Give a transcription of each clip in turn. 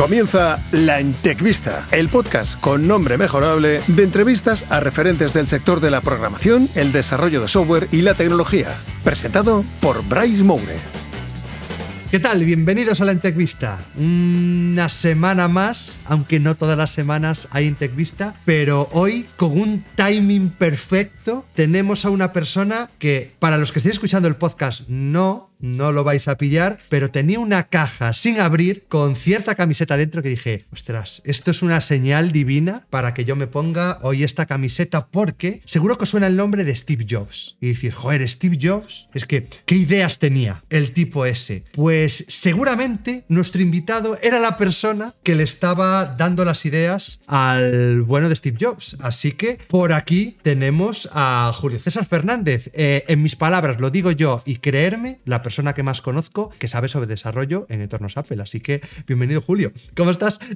Comienza La Entecvista, el podcast con nombre mejorable de entrevistas a referentes del sector de la programación, el desarrollo de software y la tecnología. Presentado por Bryce Moure. ¿Qué tal? Bienvenidos a la Entecvista. Una semana más, aunque no todas las semanas hay Entecvista, pero hoy con un timing perfecto tenemos a una persona que para los que estéis escuchando el podcast no no lo vais a pillar, pero tenía una caja sin abrir con cierta camiseta dentro que dije, ostras, esto es una señal divina para que yo me ponga hoy esta camiseta porque seguro que suena el nombre de Steve Jobs. Y decir, joder, Steve Jobs, es que, ¿qué ideas tenía el tipo ese? Pues seguramente nuestro invitado era la persona que le estaba dando las ideas al bueno de Steve Jobs. Así que por aquí tenemos a Julio César Fernández. Eh, en mis palabras, lo digo yo y creerme, la persona persona que más conozco que sabe sobre desarrollo en entornos Apple. Así que bienvenido, Julio. ¿Cómo estás?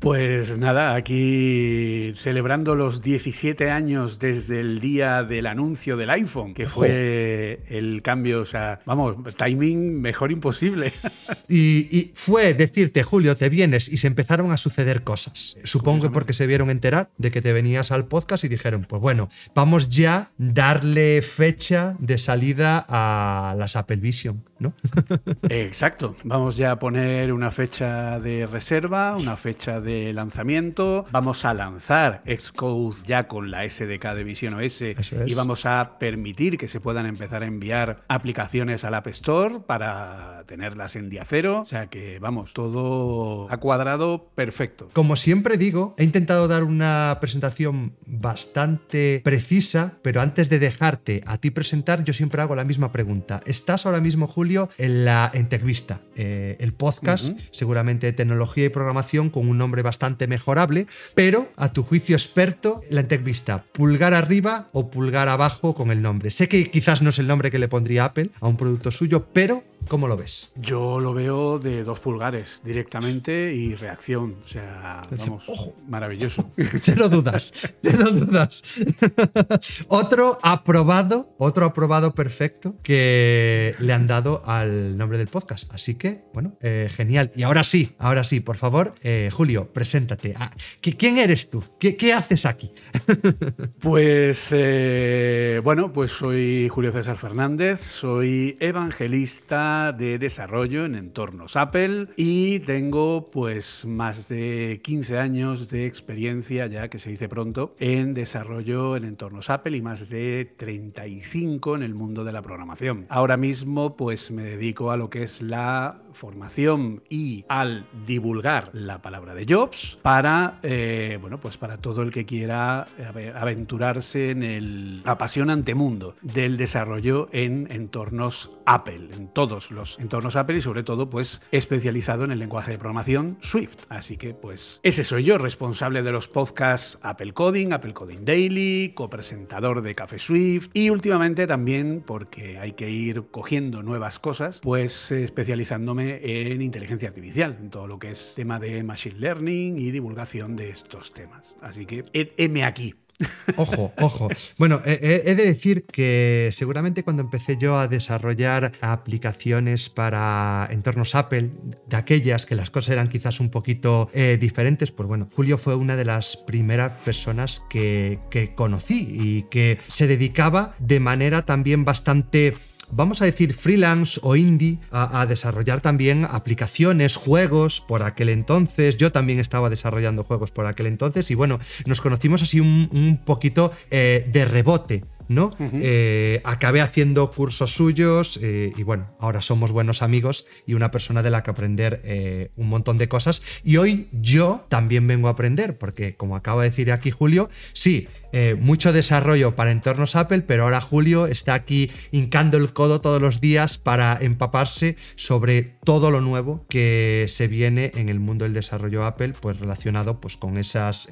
Pues nada, aquí celebrando los 17 años desde el día del anuncio del iPhone, que fue el cambio, o sea, vamos, timing mejor imposible. Y, fue decirte, Julio, te vienes y se empezaron a suceder cosas. Supongo que porque se vieron enterar de que te venías al podcast y dijeron, pues bueno, vamos ya darle fecha de salida a las Apple Vision, ¿no? Exacto. Vamos ya a poner una fecha de reserva, una fecha de lanzamiento. Vamos a lanzar Xcode ya con la SDK de Vision OS y vamos a permitir que se puedan empezar a enviar aplicaciones al App Store para tenerlas en día cero. O sea que, vamos, todo ha cuadrado perfecto. Como siempre digo, he intentado dar una presentación bastante precisa, pero antes de dejarte a ti presentar, yo siempre hago la misma pregunta. ¿Está ahora mismo, Julio, en la entrevista, eh, el podcast, seguramente de tecnología y programación, con un nombre bastante mejorable, pero a tu juicio experto, la entrevista, pulgar arriba o pulgar abajo con el nombre. Sé que quizás no es el nombre que le pondría Apple a un producto suyo, pero ¿Cómo lo ves? Yo lo veo de dos pulgares directamente y reacción. O sea, vamos, maravilloso. lo dudas, lo dudas. otro aprobado, otro aprobado perfecto que le han dado al nombre del podcast. Así que, bueno, eh, genial. Y ahora sí, ahora sí, por favor, eh, Julio, preséntate. Ah, ¿Quién eres tú? ¿Qué, haces aquí? pues, eh, bueno, pues soy Julio César Fernández, soy evangelista de desarrollo en entornos Apple y tengo pues más de 15 años de experiencia ya que se dice pronto en desarrollo en entornos Apple y más de 35 en el mundo de la programación. Ahora mismo pues me dedico a lo que es la formación y al divulgar la palabra de Jobs para eh, bueno pues para todo el que quiera aventurarse en el apasionante mundo del desarrollo en entornos Apple, en todos los entornos Apple y sobre todo pues especializado en el lenguaje de programación Swift. Así que pues ese soy yo, responsable de los podcasts Apple Coding, Apple Coding Daily, copresentador de Café Swift y últimamente también porque hay que ir cogiendo nuevas cosas, pues especializándome en inteligencia artificial, en todo lo que es tema de machine learning y divulgación de estos temas. Así que heme aquí Ojo, ojo. Bueno, he, de decir que seguramente cuando empecé yo a desarrollar aplicaciones para entornos Apple, de aquellas que las cosas eran quizás un poquito eh, diferentes, pues bueno, Julio fue una de las primeras personas que, que conocí y que se dedicaba de manera también bastante vamos a decir, freelance o indie a, desarrollar también aplicaciones, juegos por aquel entonces. Yo también estaba desarrollando juegos por aquel entonces y bueno, nos conocimos así un, poquito eh, de rebote. ¿no? Eh, acabé haciendo cursos suyos eh, y bueno, ahora somos buenos amigos y una persona de la que aprender eh, un montón de cosas. Y hoy yo también vengo a aprender, porque como acaba de decir aquí Julio, sí, mucho desarrollo para entornos Apple, pero ahora Julio está aquí hincando el codo todos los días para empaparse sobre todo lo nuevo que se viene en el mundo del desarrollo Apple, pues relacionado pues, con esas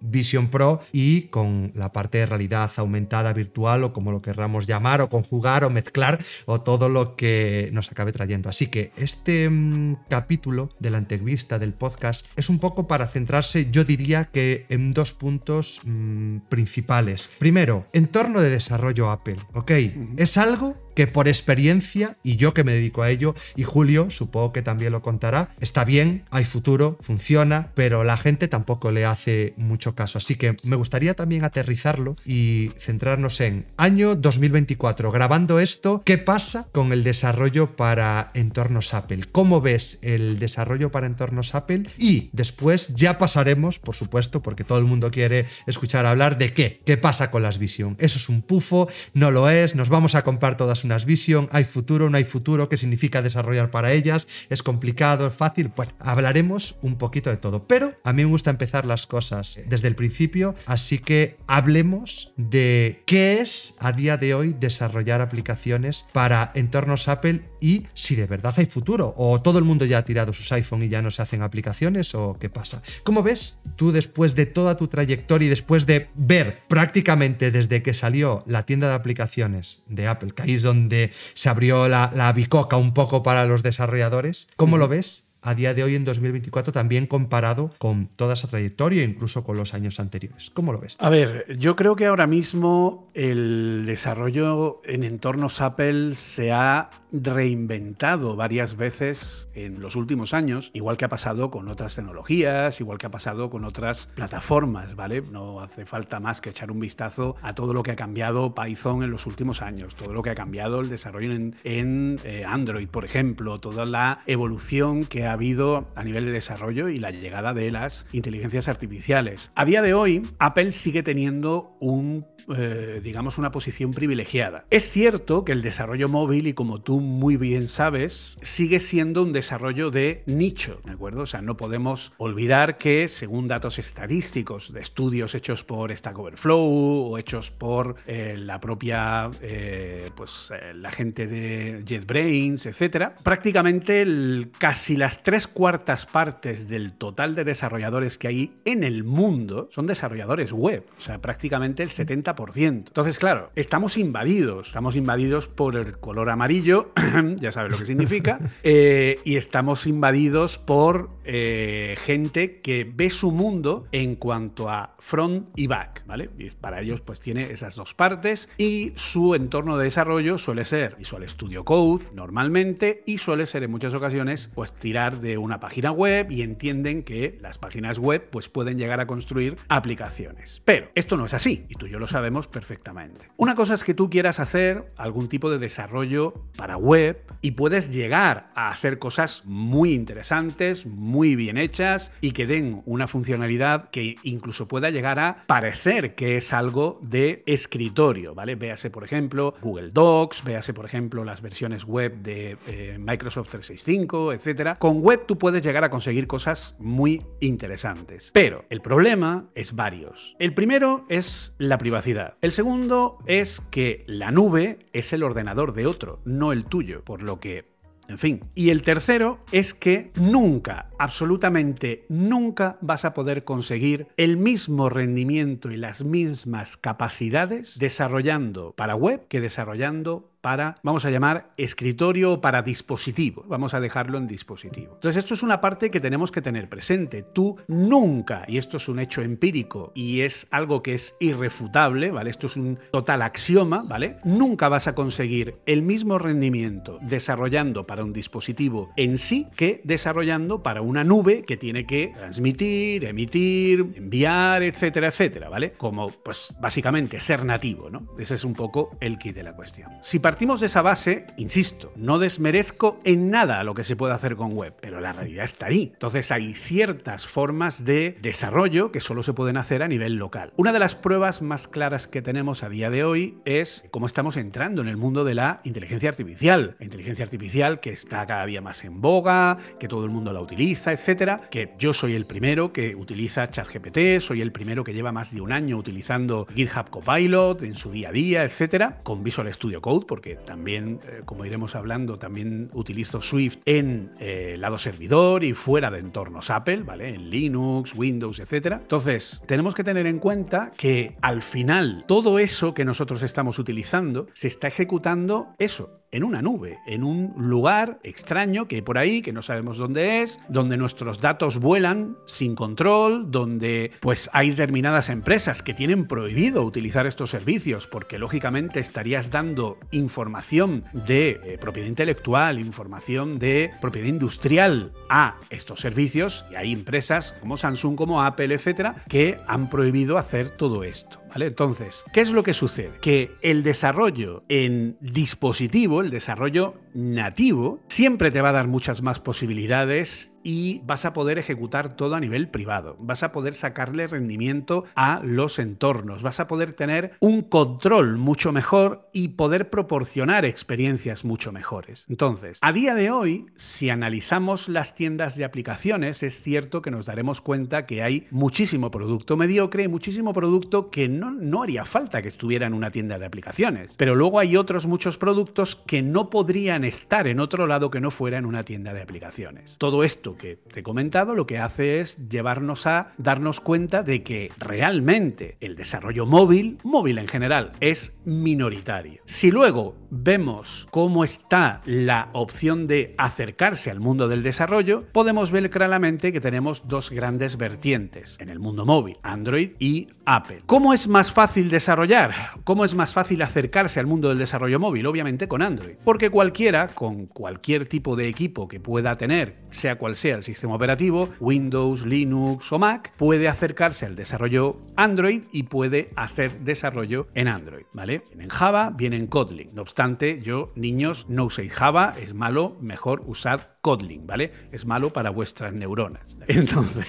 Vision Pro y con la parte de realidad aumentada, virtual o como lo querramos llamar, o conjugar o mezclar, o todo lo que nos acabe trayendo. Así que este mm, capítulo de la entrevista del podcast es un poco para centrarse, yo diría que en dos puntos mm, principales. Primero, entorno de desarrollo Apple, ¿ok? Es algo que por experiencia, y yo que me dedico a ello, y Julio supongo que también lo contará, está bien, hay futuro, funciona, pero la gente tampoco le hace mucho caso. Así que me gustaría también aterrizarlo y centrarnos en año 2024, grabando esto, ¿qué pasa con el desarrollo para entornos Apple? ¿Cómo ves el desarrollo para entornos Apple? Y después ya pasaremos, por supuesto, porque todo el mundo quiere escuchar hablar de qué, qué pasa con las Vision. Eso es un pufo, no lo es, nos vamos a comprar todas unas Vision, hay futuro, no hay futuro, qué significa desarrollar para ellas, es complicado, es fácil. Bueno, hablaremos un poquito de todo, pero a mí me gusta empezar las cosas desde el principio, así que hablemos de qué es a día de hoy desarrollar aplicaciones para entornos Apple y si de verdad hay futuro o todo el mundo ya ha tirado sus iPhone y ya no se hacen aplicaciones o qué pasa. ¿Cómo ves tú después de toda tu trayectoria y después de ver prácticamente desde que salió la tienda de aplicaciones de Apple, que ahí es donde se abrió la, la bicoca un poco para los desarrolladores. ¿Cómo lo ves? a día de hoy en 2024 también comparado con toda esa trayectoria, incluso con los años anteriores. ¿Cómo lo ves? A ver, yo creo que ahora mismo el desarrollo en entornos Apple se ha reinventado varias veces en los últimos años, igual que ha pasado con otras tecnologías, igual que ha pasado con otras plataformas, ¿vale? No hace falta más que echar un vistazo a todo lo que ha cambiado Python en los últimos años, todo lo que ha cambiado el desarrollo en, eh, Android, por ejemplo, toda la evolución que ha habido a nivel de desarrollo y la llegada de las inteligencias artificiales. A día de hoy, Apple sigue teniendo un, eh, digamos, una posición privilegiada. Es cierto que el desarrollo móvil, y como tú muy bien sabes, sigue siendo un desarrollo de nicho, ¿de acuerdo? O sea, no podemos olvidar que, según datos estadísticos de estudios hechos por Stack Overflow o hechos por eh, la propia, eh, pues, la gente de JetBrains, etcétera, prácticamente el, casi las tres cuartas partes del total de desarrolladores que hay en el mundo son desarrolladores web, o sea, prácticamente el 70%. Entonces, claro, estamos invadidos, estamos invadidos por el color amarillo, ya sabes lo que significa, eh, y estamos invadidos por eh, gente que ve su mundo en cuanto a front y back, ¿vale? Y para ellos pues tiene esas dos partes y su entorno de desarrollo suele ser Visual Studio Code normalmente y suele ser en muchas ocasiones pues tirar de una página web y entienden que las páginas web pues pueden llegar a construir aplicaciones. Pero esto no es así y tú y yo lo sabemos perfectamente. Una cosa es que tú quieras hacer algún tipo de desarrollo para web y puedes llegar a hacer cosas muy interesantes, muy bien hechas y que den una funcionalidad que incluso pueda llegar a parecer que es algo de escritorio, ¿vale? Véase por ejemplo Google Docs, véase por ejemplo las versiones web de eh, Microsoft 365, etcétera. Con web tú puedes llegar a conseguir cosas muy interesantes. Pero el problema es varios. El primero es la privacidad. El segundo es que la nube es el ordenador de otro, no el tuyo, por lo que en fin. Y el tercero es que nunca, absolutamente nunca vas a poder conseguir el mismo rendimiento y las mismas capacidades desarrollando para web que desarrollando para, vamos a llamar, escritorio para dispositivo. Vamos a dejarlo en dispositivo. Entonces, esto es una parte que tenemos que tener presente. Tú nunca, y esto es un hecho empírico y es algo que es irrefutable, ¿vale? Esto es un total axioma, ¿vale? Nunca vas a conseguir el mismo rendimiento desarrollando para un dispositivo en sí que desarrollando para una nube que tiene que transmitir, emitir, enviar, etcétera, etcétera, ¿vale? Como, pues, básicamente ser nativo, ¿no? Ese es un poco el kit de la cuestión. Si partimos de esa base, insisto, no desmerezco en nada lo que se puede hacer con web, pero la realidad está ahí. Entonces hay ciertas formas de desarrollo que solo se pueden hacer a nivel local. Una de las pruebas más claras que tenemos a día de hoy es cómo estamos entrando en el mundo de la inteligencia artificial. La inteligencia artificial que está cada día más en boga, que todo el mundo la utiliza, etcétera. Que yo soy el primero que utiliza ChatGPT, soy el primero que lleva más de un año utilizando GitHub Copilot en su día a día, etcétera, con Visual Studio Code, porque que también, eh, como iremos hablando, también utilizo Swift en eh, lado servidor y fuera de entornos Apple, ¿vale? En Linux, Windows, etc. Entonces, tenemos que tener en cuenta que al final todo eso que nosotros estamos utilizando se está ejecutando eso en una nube, en un lugar extraño que hay por ahí, que no sabemos dónde es, donde nuestros datos vuelan sin control, donde pues hay determinadas empresas que tienen prohibido utilizar estos servicios porque lógicamente estarías dando información de eh, propiedad intelectual, información de propiedad industrial a estos servicios y hay empresas como Samsung, como Apple, etcétera, que han prohibido hacer todo esto. Entonces, ¿qué es lo que sucede? Que el desarrollo en dispositivo, el desarrollo nativo, siempre te va a dar muchas más posibilidades y vas a poder ejecutar todo a nivel privado. Vas a poder sacarle rendimiento a los entornos. Vas a poder tener un control mucho mejor y poder proporcionar experiencias mucho mejores. Entonces, a día de hoy, si analizamos las tiendas de aplicaciones, es cierto que nos daremos cuenta que hay muchísimo producto mediocre y muchísimo producto que no no, haría falta que estuviera en una tienda de aplicaciones. Pero luego hay otros muchos productos que no podrían estar en otro lado que no fuera en una tienda de aplicaciones. Todo esto que te he comentado lo que hace es llevarnos a darnos cuenta de que realmente el desarrollo móvil, móvil en general, es minoritario. Si luego vemos cómo está la opción de acercarse al mundo del desarrollo, podemos ver claramente que tenemos dos grandes vertientes en el mundo móvil, Android y Apple. ¿Cómo es más fácil desarrollar? ¿Cómo es más fácil acercarse al mundo del desarrollo móvil? Obviamente con Android. Porque cualquiera, con cualquier tipo de equipo que pueda tener, sea cual sea el sistema operativo, Windows, Linux o Mac, puede acercarse al desarrollo Android y puede hacer desarrollo en Android, ¿vale? En Java, viene en Kotlin. No obstante, yo, niños, no uséis Java, es malo, mejor usad Kotlin, ¿vale? Es malo para vuestras neuronas. Entonces...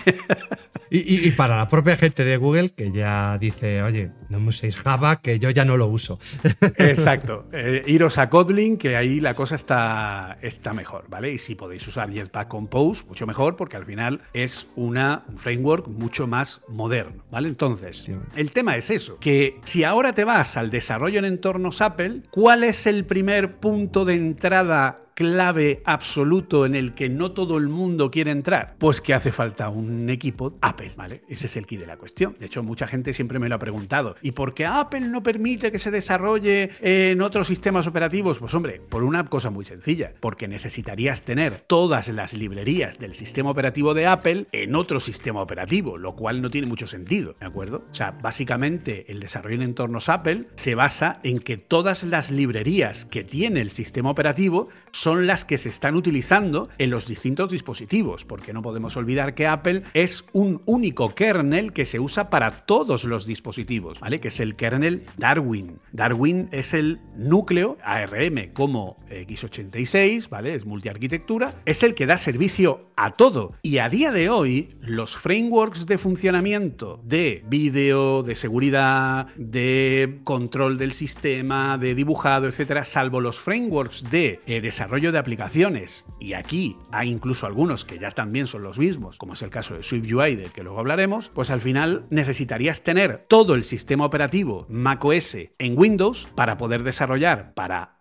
Y, para la propia gente de Google que ya dice, oye, no me uséis Java, que yo ya no lo uso. Exacto. Eh, iros a Kotlin, que ahí la cosa está, está mejor, ¿vale? Y si podéis usar Jetpack Compose, mucho mejor, porque al final es una, un framework mucho más moderno, ¿vale? Entonces, el tema es eso, que si ahora te vas al desarrollo en entornos Apple, ¿cuál es el primer punto de entrada clave absoluto en el que no todo el mundo quiere entrar? Pues que hace falta un equipo Apple, ¿vale? Ese es el key de la cuestión. De hecho, mucha gente siempre me lo ha preguntado. ¿Y por qué Apple no permite que se desarrolle en otros sistemas operativos? Pues hombre, por una cosa muy sencilla, porque necesitarías tener todas las librerías del sistema operativo de Apple en otro sistema operativo, lo cual no tiene mucho sentido, ¿de acuerdo? O sea, básicamente el desarrollo en entornos Apple se basa en que todas las librerías que tiene el sistema operativo son las que se están utilizando en los distintos dispositivos, porque no podemos olvidar que Apple es un único kernel que se usa para todos los dispositivos, ¿vale? Que es el kernel Darwin. Darwin es el núcleo ARM como x86, ¿vale? Es multiarquitectura, es el que da servicio a todo. Y a día de hoy, los frameworks de funcionamiento de vídeo, de seguridad, de control del sistema, de dibujado, etcétera, salvo los frameworks de eh, desarrollo de aplicaciones, y aquí hay incluso algunos que ya también son los mismos, como es el caso de SwiftUI del que luego hablaremos, pues al final necesitarías tener todo el sistema operativo macOS en Windows para poder desarrollar para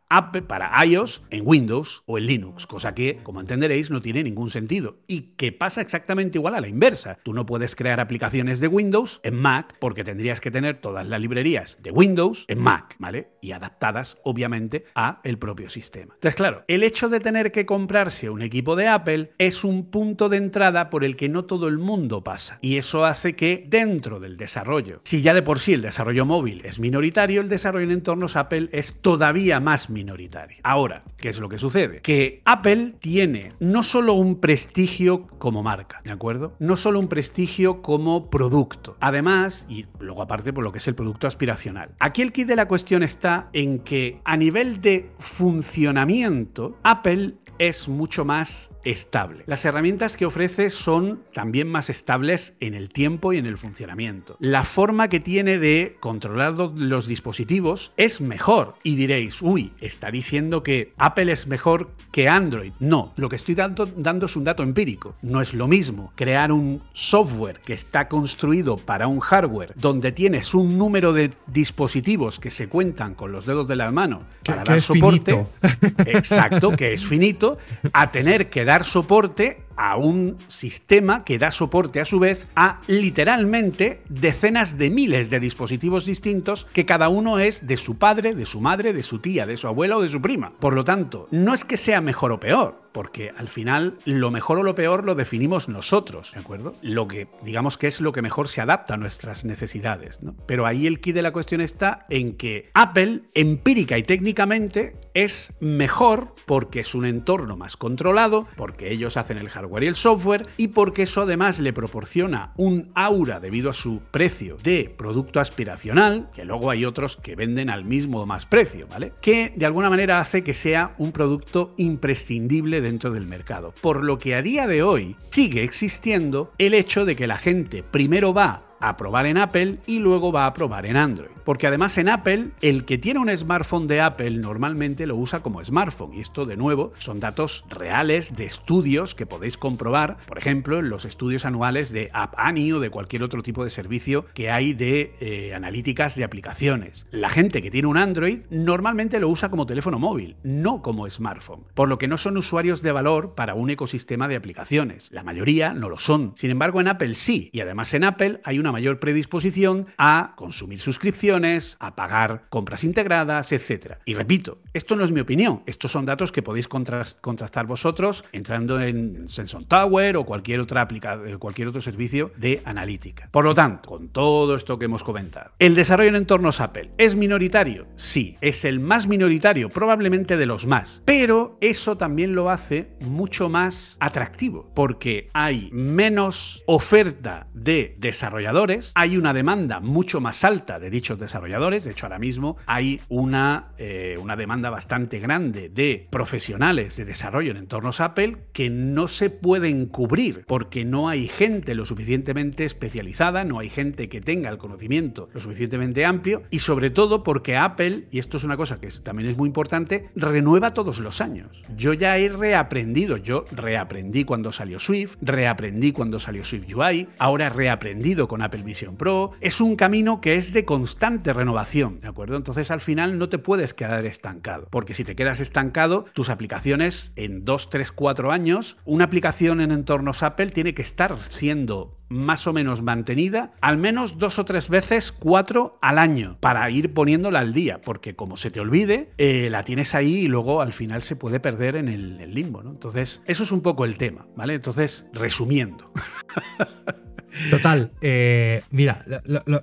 para iOS en Windows o en Linux, cosa que, como entenderéis, no tiene ningún sentido y que pasa exactamente igual a la inversa. Tú no puedes crear aplicaciones de Windows en Mac porque tendrías que tener todas las librerías de Windows en Mac, ¿vale? Y adaptadas, obviamente, a el propio sistema. Entonces, claro, el hecho de tener que comprarse un equipo de Apple es un punto de entrada por el que no todo el mundo pasa y eso hace que dentro del desarrollo, si ya de por sí el desarrollo móvil es minoritario, el desarrollo en entornos Apple es todavía más minoritario. Ahora, ¿qué es lo que sucede? Que Apple tiene no solo un prestigio como marca, ¿de acuerdo? No solo un prestigio como producto. Además, y luego aparte por lo que es el producto aspiracional. Aquí el kit de la cuestión está en que a nivel de funcionamiento, Apple es mucho más estable. Las herramientas que ofrece son también más estables en el tiempo y en el funcionamiento. La forma que tiene de controlar los dispositivos es mejor. Y diréis, uy, está diciendo que Apple es mejor que Android. No, lo que estoy dando, dando es un dato empírico. No es lo mismo crear un software que está construido para un hardware donde tienes un número de dispositivos que se cuentan con los dedos de la mano para dar soporte. Exacto, que es finito, a tener que dar soporte a un sistema que da soporte a su vez a literalmente decenas de miles de dispositivos distintos que cada uno es de su padre, de su madre, de su tía, de su abuela o de su prima. Por lo tanto, no es que sea mejor o peor, porque al final lo mejor o lo peor lo definimos nosotros, ¿de acuerdo? Lo que digamos que es lo que mejor se adapta a nuestras necesidades. Pero ahí el key de la cuestión está en que Apple, empírica y técnicamente, es mejor porque es un entorno más controlado, porque ellos hacen el hardware y el software y porque eso además le proporciona un aura debido a su precio de producto aspiracional, que luego hay otros que venden al mismo o más precio, ¿vale? Que de alguna manera hace que sea un producto imprescindible dentro del mercado. Por lo que a día de hoy sigue existiendo el hecho de que la gente primero va a probar en Apple y luego va a probar en Android. Porque además en Apple, el que tiene un smartphone de Apple normalmente lo usa como smartphone. Y esto de nuevo son datos reales de estudios que podéis comprobar, por ejemplo, en los estudios anuales de App Annie o de cualquier otro tipo de servicio que hay de eh, analíticas de aplicaciones. La gente que tiene un Android normalmente lo usa como teléfono móvil, no como smartphone. Por lo que no son usuarios de valor para un ecosistema de aplicaciones. La mayoría no lo son. Sin embargo, en Apple sí. Y además en Apple hay una mayor predisposición a consumir suscripciones, a pagar compras integradas, etc. Y repito, esto no es mi opinión, estos son datos que podéis contrastar vosotros entrando en Sensor Tower o cualquier, otra eh, cualquier otro servicio de analítica. Por lo tanto, con todo esto que hemos comentado, ¿el desarrollo en entornos Apple es minoritario? Sí, es el más minoritario, probablemente de los más, pero eso también lo hace mucho más atractivo, porque hay menos oferta de desarrolladores hay una demanda mucho más alta de dichos desarrolladores, de hecho ahora mismo hay una, eh, una demanda bastante grande de profesionales de desarrollo en entornos Apple que no se pueden cubrir porque no hay gente lo suficientemente especializada, no hay gente que tenga el conocimiento lo suficientemente amplio y sobre todo porque Apple, y esto es una cosa que también es muy importante, renueva todos los años. Yo ya he reaprendido, yo reaprendí cuando salió Swift, reaprendí cuando salió Swift UI, ahora he reaprendido con Apple Apple Vision Pro. Es un camino que es de constante renovación, ¿de acuerdo? Entonces al final no te puedes quedar estancado, porque si te quedas estancado, tus aplicaciones en 2, 3, 4 años, una aplicación en entornos Apple tiene que estar siendo más o menos mantenida al menos dos o tres veces, cuatro al año, para ir poniéndola al día, porque como se te olvide, eh, la tienes ahí y luego al final se puede perder en el, el limbo, ¿no? Entonces, eso es un poco el tema, ¿vale? Entonces, resumiendo. Total, eh, mira,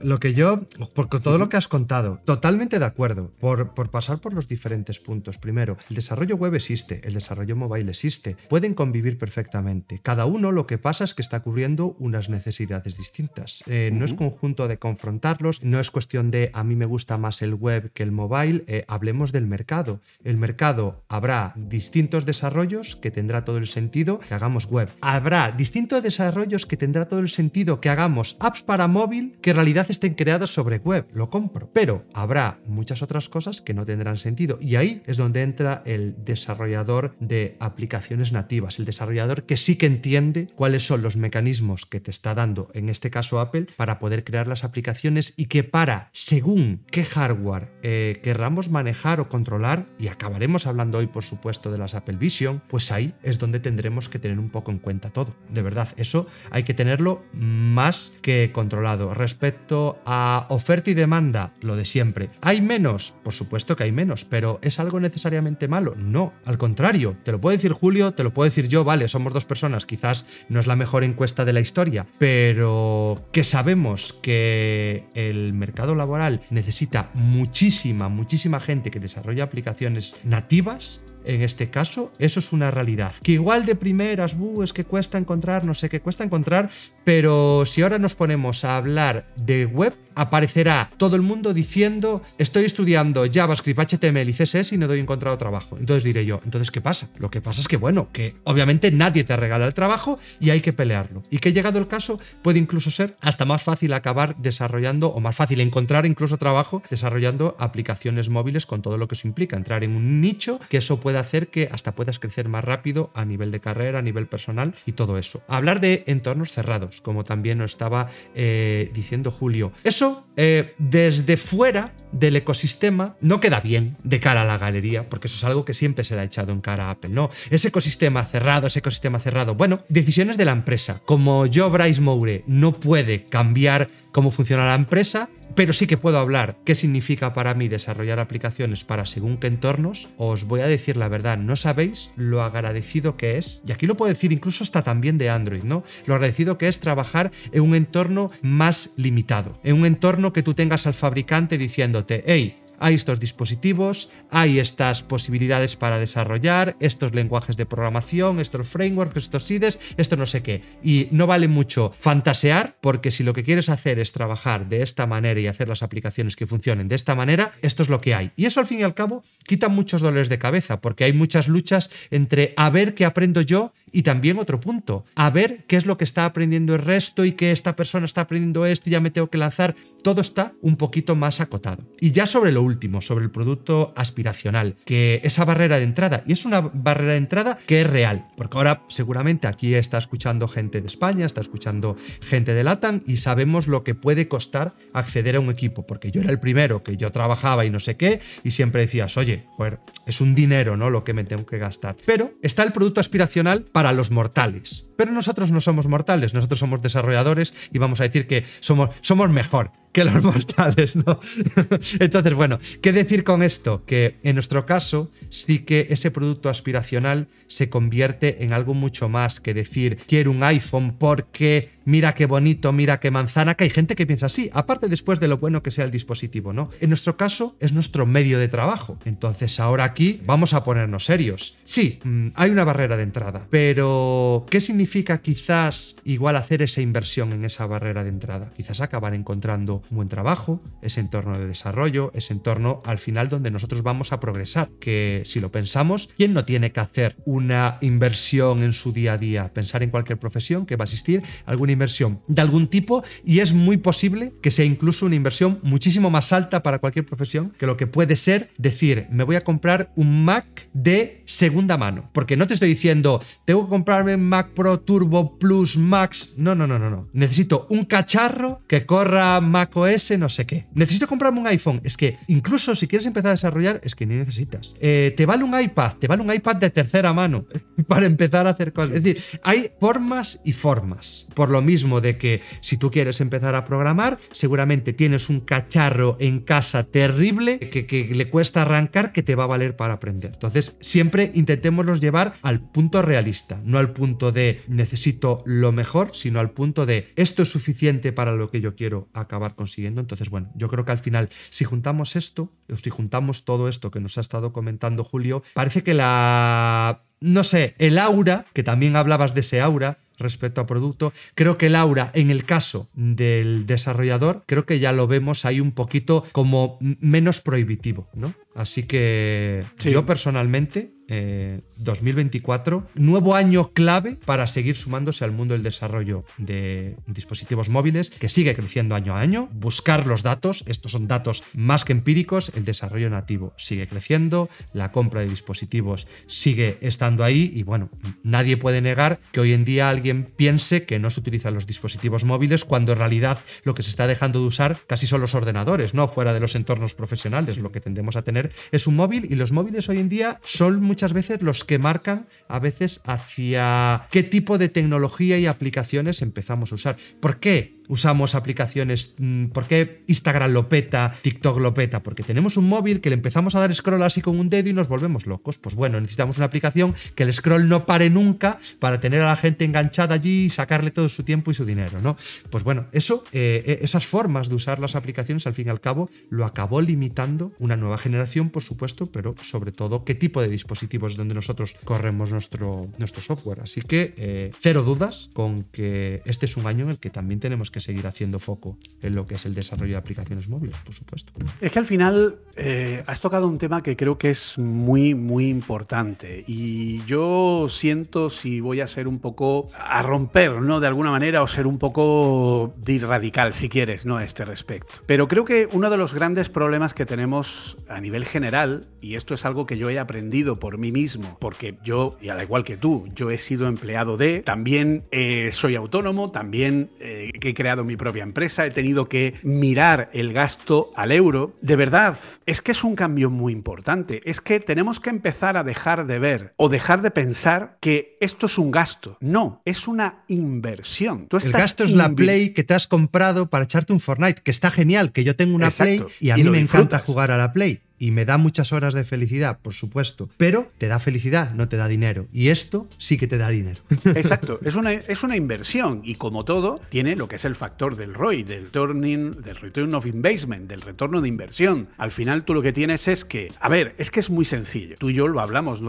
lo, que yo, por todo lo que has contado, totalmente de acuerdo, por, por, pasar por los diferentes puntos. Primero, el desarrollo web existe, el desarrollo mobile existe, pueden convivir perfectamente. Cada uno lo que pasa es que está cubriendo unas necesidades distintas. Eh, no es conjunto de confrontarlos, no es cuestión de a mí me gusta más el web que el mobile, eh, hablemos del mercado. El mercado habrá distintos desarrollos que tendrá todo el sentido que hagamos web. Habrá distintos desarrollos que tendrá todo el sentido que hagamos apps para móvil que en realidad estén creadas sobre web, lo compro. Pero habrá muchas otras cosas que no tendrán sentido y ahí es donde entra el desarrollador de aplicaciones nativas, el desarrollador que sí que entiende cuáles son los mecanismos que te está dando, en este caso Apple, para poder crear las aplicaciones y que para, según qué hardware eh, querramos manejar o controlar, y acabaremos hablando hoy por supuesto de las Apple Vision, pues ahí es donde tendremos que tener un poco en cuenta todo. De verdad, eso hay que tenerlo más que controlado. Respecto a oferta y demanda, lo de siempre. ¿Hay menos? Por supuesto que hay menos, pero ¿es algo necesariamente malo? No, al contrario. Te lo puede decir Julio, te lo puedo decir yo, vale, somos dos personas, quizás no es la mejor encuesta de la historia, pero que sabemos que el mercado laboral necesita muchísima, muchísima gente que desarrolla aplicaciones nativas, en este caso, eso es una realidad. Que igual de primeras, buh, es que cuesta encontrar, no sé qué cuesta encontrar, pero si ahora nos ponemos a hablar de web, aparecerá todo el mundo diciendo estoy estudiando JavaScript, HTML y CSS y no doy encontrado trabajo. Entonces diré yo, entonces ¿qué pasa? Lo que pasa es que bueno, que obviamente nadie te regala el trabajo y hay que pelearlo. Y que llegado el caso puede incluso ser hasta más fácil acabar desarrollando o más fácil encontrar incluso trabajo desarrollando aplicaciones móviles con todo lo que eso implica, entrar en un nicho que eso puede hacer que hasta puedas crecer más rápido a nivel de carrera, a nivel personal y todo eso. Hablar de entornos cerrados, como también nos estaba eh, diciendo Julio. Eso, eh, desde fuera del ecosistema, no queda bien de cara a la galería, porque eso es algo que siempre se le ha echado en cara a Apple, ¿no? Ese ecosistema cerrado, ese ecosistema cerrado. Bueno, decisiones de la empresa. Como yo, Bryce Moure, no puede cambiar cómo funciona la empresa, pero sí que puedo hablar qué significa para mí desarrollar aplicaciones para según qué entornos. Os voy a decir la verdad, no sabéis lo agradecido que es, y aquí lo puedo decir incluso hasta también de Android, ¿no? Lo agradecido que es trabajar en un entorno más limitado, en un entorno que tú tengas al fabricante diciéndote, hey, hay estos dispositivos, hay estas posibilidades para desarrollar, estos lenguajes de programación, estos frameworks, estos IDEs, esto no sé qué. Y no vale mucho fantasear, porque si lo que quieres hacer es trabajar de esta manera y hacer las aplicaciones que funcionen de esta manera, esto es lo que hay. Y eso al fin y al cabo quita muchos dolores de cabeza, porque hay muchas luchas entre a ver qué aprendo yo y también otro punto, a ver qué es lo que está aprendiendo el resto y que esta persona está aprendiendo esto y ya me tengo que lanzar. Todo está un poquito más acotado. Y ya sobre lo último, sobre el producto aspiracional, que esa barrera de entrada, y es una barrera de entrada que es real, porque ahora seguramente aquí está escuchando gente de España, está escuchando gente de LATAM y sabemos lo que puede costar acceder a un equipo, porque yo era el primero que yo trabajaba y no sé qué, y siempre decías, oye, joder, es un dinero, ¿no? Lo que me tengo que gastar. Pero está el producto aspiracional para los mortales. Pero nosotros no somos mortales, nosotros somos desarrolladores y vamos a decir que somos, somos mejor que los mortales, ¿no? Entonces, bueno, ¿qué decir con esto? Que en nuestro caso sí que ese producto aspiracional se convierte en algo mucho más que decir quiero un iPhone porque mira qué bonito, mira qué manzana, que hay gente que piensa así, aparte después de lo bueno que sea el dispositivo, ¿no? En nuestro caso es nuestro medio de trabajo. Entonces ahora aquí vamos a ponernos serios. Sí, mm, hay una barrera de entrada, pero ¿qué significa quizás igual hacer esa inversión en esa barrera de entrada? Quizás acabar encontrando un buen trabajo, ese entorno de desarrollo, ese entorno al final donde nosotros vamos a progresar, que si lo pensamos, ¿quién no tiene que hacer una inversión en su día a día? Pensar en cualquier profesión que va a existir inversión de algún tipo y es muy posible que sea incluso una inversión muchísimo más alta para cualquier profesión que lo que puede ser decir, me voy a comprar un Mac de segunda mano, porque no te estoy diciendo, tengo que comprarme Mac Pro Turbo Plus Max, no, no, no, no, no. Necesito un cacharro que corra Mac OS no sé qué. Necesito comprarme un iPhone. Es que incluso si quieres empezar a desarrollar, es que ni necesitas. Eh, te vale un iPad, te vale un iPad de tercera mano para empezar a hacer cosas. Es decir, hay formas y formas. Por lo mismo de que si tú quieres empezar a programar, seguramente tienes un cacharro en casa terrible que, le cuesta arrancar que te va a valer para aprender. Entonces, siempre intentémoslos llevar al punto realista, no al punto de necesito lo mejor, sino al punto de esto es suficiente para lo que yo quiero acabar consiguiendo. Entonces, bueno, yo creo que al final, si juntamos esto, o si juntamos todo esto que nos ha estado comentando Julio, parece que la no sé, el aura, que también hablabas de ese aura respecto a producto, creo que el aura en el caso del desarrollador, creo que ya lo vemos ahí un poquito como menos prohibitivo, ¿no? Así que Sí. yo personalmente, eh, 2024, nuevo año clave para seguir sumándose al mundo del desarrollo de dispositivos móviles, que sigue creciendo año a año. Buscar los datos, estos son datos más que empíricos, el desarrollo nativo sigue creciendo, la compra de dispositivos sigue estando ahí y bueno, nadie puede negar que hoy en día alguien piense que no se utilizan los dispositivos móviles cuando en realidad lo que se está dejando de usar casi son los ordenadores, no fuera de los entornos profesionales. Lo que tendemos a tener es un móvil y los móviles hoy en día son muchas veces los que marcan a veces hacia qué tipo de tecnología y aplicaciones empezamos a usar. ¿Por qué? Usamos aplicaciones, mm, ¿por qué Instagram lo peta, TikTok lo peta? Porque tenemos un móvil que le empezamos a dar scroll así con un dedo y nos volvemos locos. Pues bueno, necesitamos una aplicación que el scroll no pare nunca para tener a la gente enganchada allí y sacarle todo su tiempo y su dinero, ¿no? Pues bueno, eso, eh, esas formas de usar las aplicaciones al fin y al cabo lo acabó limitando una nueva generación, por supuesto, pero sobre todo qué tipo de dispositivos es donde nosotros corremos nuestro, nuestro software. Así que eh, cero dudas con que este es un año en el que también tenemos que seguir haciendo foco en lo que es el desarrollo de aplicaciones móviles, por supuesto. Es que al final eh, has tocado un tema que creo que es muy, muy importante. Y yo siento si voy a ser un poco a romper, ¿no? De alguna manera, o ser un poco radical, si quieres, ¿no? A este respecto. Pero creo que uno de los grandes problemas que tenemos a nivel general, y esto es algo que yo he aprendido por mí mismo, porque yo, y al igual que tú, yo he sido empleado de, también eh, soy autónomo, también eh, he creado creado mi propia empresa, he tenido que mirar el gasto al euro. De verdad, es que es un cambio muy importante. Es que tenemos que empezar a dejar de ver o dejar de pensar que esto es un gasto. No, es una inversión. el gasto es la Play que te has comprado para echarte un Fortnite, que está genial, que yo tengo una Play y a mí me encanta jugar a la Play y me da muchas horas de felicidad, por supuesto, pero te da felicidad, no te da dinero. Y esto sí que te da dinero. Exacto, es una, es una inversión y como todo, tiene lo que es el factor del ROI, del, turning, del Return of Investment, del retorno de inversión. Al final tú lo que tienes es que, a ver, es que es muy sencillo. Tú y yo lo hablamos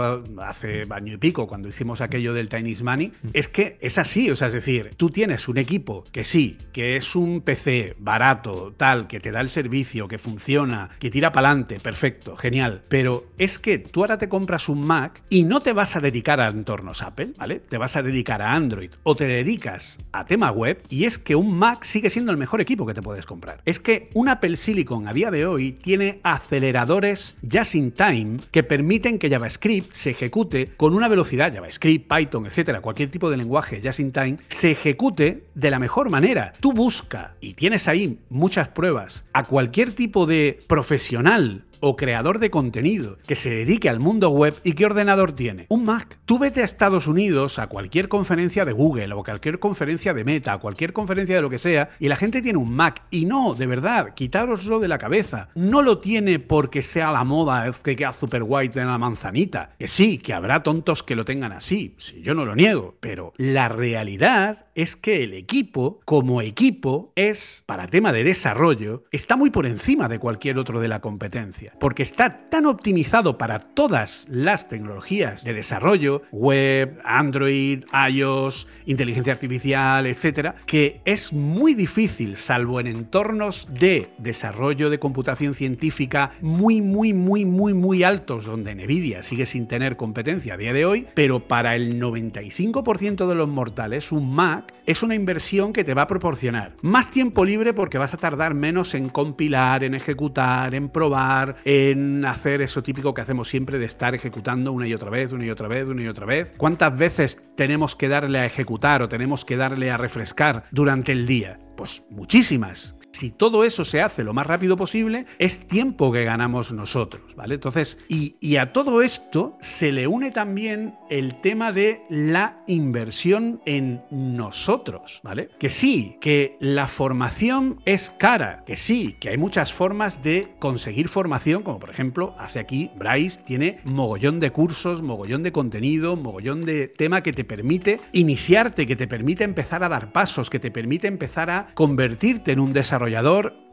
hace año y pico cuando hicimos aquello del Chinese Money. Es que es así, o sea, es decir, tú tienes un equipo que sí, que es un PC barato, tal, que te da el servicio, que funciona, que tira para adelante, perfecto perfecto, genial. Pero es que tú ahora te compras un Mac y no te vas a dedicar a entornos Apple, ¿vale? Te vas a dedicar a Android o te dedicas a tema web y es que un Mac sigue siendo el mejor equipo que te puedes comprar. Es que un Apple Silicon a día de hoy tiene aceleradores just in time que permiten que JavaScript se ejecute con una velocidad, JavaScript, Python, etcétera, cualquier tipo de lenguaje just in time, se ejecute de la mejor manera. Tú busca y tienes ahí muchas pruebas a cualquier tipo de profesional o creador de contenido que se dedique al mundo web y qué ordenador tiene? Un Mac. Tú vete a Estados Unidos a cualquier conferencia de Google o cualquier conferencia de Meta, cualquier conferencia de lo que sea, y la gente tiene un Mac. Y no, de verdad, quitároslo de la cabeza. No lo tiene porque sea la moda, es que queda super white en la manzanita. Que sí, que habrá tontos que lo tengan así, si yo no lo niego, pero la realidad es que el equipo, como equipo, es, para tema de desarrollo, está muy por encima de cualquier otro de la competencia, porque está tan optimizado para todas las tecnologías de desarrollo, web, Android, iOS, inteligencia artificial, etcétera, que es muy difícil, salvo en entornos de desarrollo de computación científica muy, muy, muy, muy, muy altos, donde Nvidia sigue sin tener competencia a día de hoy, pero para el 95% de los mortales, un Mac es una inversión que te va a proporcionar más tiempo libre porque vas a tardar menos en compilar, en ejecutar, en probar, en hacer eso típico que hacemos siempre de estar ejecutando una y otra vez, una y otra vez, una y otra vez. ¿Cuántas veces tenemos que darle a ejecutar o tenemos que darle a refrescar durante el día? Pues muchísimas si todo eso se hace lo más rápido posible, es tiempo que ganamos nosotros, ¿vale? Entonces, y, a todo esto se le une también el tema de la inversión en nosotros, ¿vale? Que sí, que la formación es cara, que sí, que hay muchas formas de conseguir formación, como por ejemplo, hace aquí Bryce tiene mogollón de cursos, mogollón de contenido, mogollón de tema que te permite iniciarte, que te permite empezar a dar pasos, que te permite empezar a convertirte en un desarrollador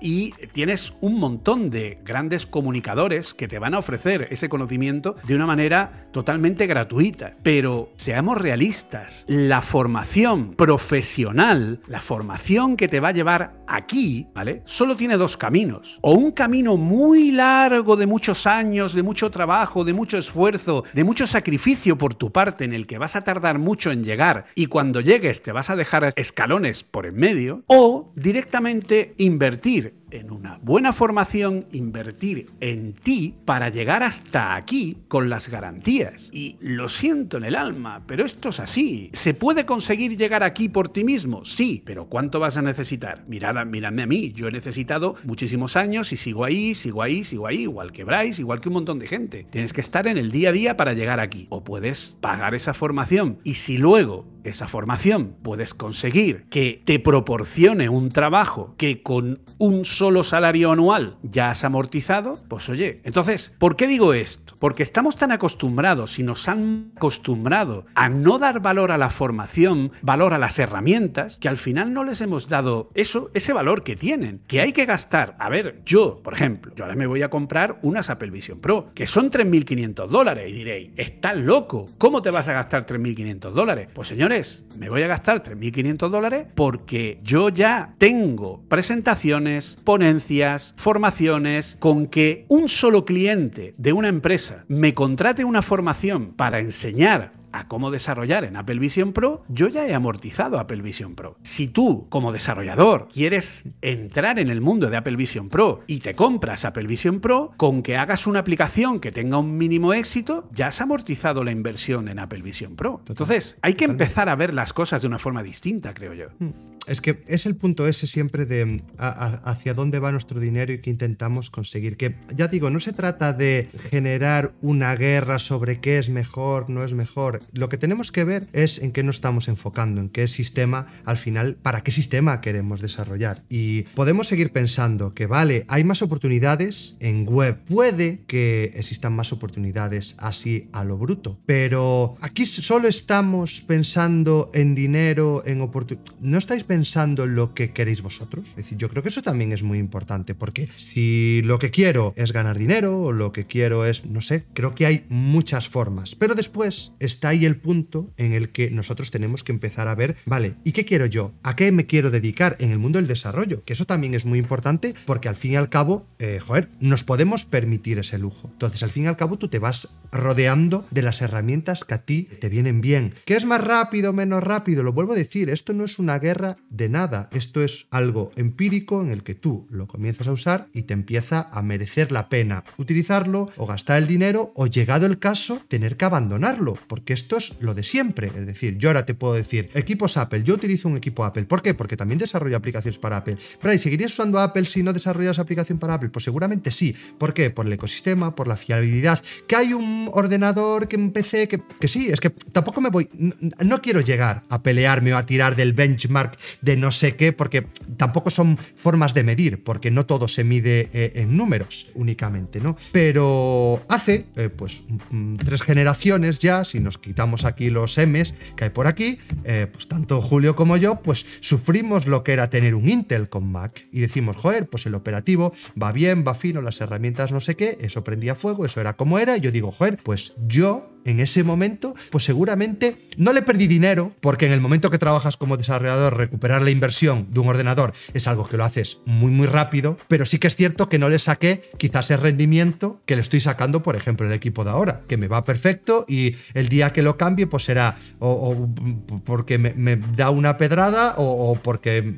y tienes un montón de grandes comunicadores que te van a ofrecer ese conocimiento de una manera totalmente gratuita. Pero seamos realistas, la formación profesional, la formación que te va a llevar aquí, ¿vale? Solo tiene dos caminos. O un camino muy largo de muchos años, de mucho trabajo, de mucho esfuerzo, de mucho sacrificio por tu parte en el que vas a tardar mucho en llegar y cuando llegues te vas a dejar escalones por en medio. O directamente invertir en una buena formación, invertir en ti para llegar hasta aquí con las garantías. Y lo siento en el alma, pero esto es así. ¿Se puede conseguir llegar aquí por ti mismo? Sí, pero ¿cuánto vas a necesitar? Mirad, miradme a mí, yo he necesitado muchísimos años y sigo ahí, sigo ahí, sigo ahí, igual que Bryce, igual que un montón de gente. Tienes que estar en el día a día para llegar aquí. O puedes pagar esa formación. Y si luego esa formación puedes conseguir que te proporcione un trabajo que con un solo salario anual ya has amortizado, pues oye, entonces, ¿por qué digo esto? Porque estamos tan acostumbrados y nos han acostumbrado a no dar valor a la formación, valor a las herramientas, que al final no les hemos dado eso, ese valor que tienen, que hay que gastar. A ver, yo, por ejemplo, yo ahora me voy a comprar unas Apple Vision Pro, que son 3.500 dólares, y diréis, estás loco, ¿cómo te vas a gastar 3.500 dólares? Pues señores, me voy a gastar 3.500 dólares porque yo ya tengo presentaciones, ponencias, formaciones, con que un solo cliente de una empresa me contrate una formación para enseñar a cómo desarrollar en Apple Vision Pro, yo ya he amortizado Apple Vision Pro. Si tú, como desarrollador, quieres entrar en el mundo de Apple Vision Pro y te compras Apple Vision Pro, con que hagas una aplicación que tenga un mínimo éxito, ya has amortizado la inversión en Apple Vision Pro. Entonces, hay que empezar a ver las cosas de una forma distinta, creo yo. Hmm. Es que es el punto ese siempre de hacia dónde va nuestro dinero y qué intentamos conseguir. Que ya digo, no se trata de generar una guerra sobre qué es mejor, no es mejor. Lo que tenemos que ver es en qué nos estamos enfocando, en qué sistema, al final, para qué sistema queremos desarrollar. Y podemos seguir pensando que, vale, hay más oportunidades en web. Puede que existan más oportunidades así a lo bruto. Pero aquí solo estamos pensando en dinero, en oportunidades. ¿No estáis pensando en lo que queréis vosotros? Es decir, yo creo que eso también es muy importante, porque si lo que quiero es ganar dinero, o lo que quiero es, no sé, creo que hay muchas formas. Pero después está ahí el punto en el que nosotros tenemos que empezar a ver, vale, ¿y qué quiero yo? ¿A qué me quiero dedicar en el mundo del desarrollo? Que eso también es muy importante porque al fin y al cabo, eh, joder, nos podemos permitir ese lujo. Entonces, al fin y al cabo, tú te vas rodeando de las herramientas que a ti te vienen bien. ¿Qué es más rápido, menos rápido? Lo vuelvo a decir, esto no es una guerra de nada. Esto es algo empírico en el que tú lo comienzas a usar y te empieza a merecer la pena utilizarlo o gastar el dinero o llegado el caso tener que abandonarlo, porque esto es lo de siempre. Es decir, yo ahora te puedo decir, equipos Apple, yo utilizo un equipo Apple. ¿Por qué? Porque también desarrollo aplicaciones para Apple. Pero ¿seguirías usando Apple si no desarrollas aplicación para Apple? Pues seguramente sí. ¿Por qué? Por el ecosistema, por la fiabilidad. Que hay un ordenador, que un PC, que, que sí, es que tampoco me voy, no, quiero llegar a pelearme o a tirar del benchmark de no sé qué, porque tampoco son formas de medir, porque no todo se mide eh, en números únicamente, ¿no? Pero hace, eh, pues, tres generaciones ya, si nos quitamos aquí los M's que hay por aquí, eh, pues tanto Julio como yo, pues sufrimos lo que era tener un Intel con Mac y decimos, joder, pues el operativo va bien, va fino, las herramientas no sé qué, eso prendía fuego, eso era como era, y yo digo, joder, pues yo en ese momento, pues seguramente no le perdí dinero, porque en el momento que trabajas como desarrollador, recuperar la inversión de un ordenador es algo que lo haces muy, muy rápido, pero sí que es cierto que no le saqué quizás el rendimiento que le estoy sacando, por ejemplo, el equipo de ahora, que me va perfecto y el día que lo cambie, pues será o, porque me, da una pedrada o, porque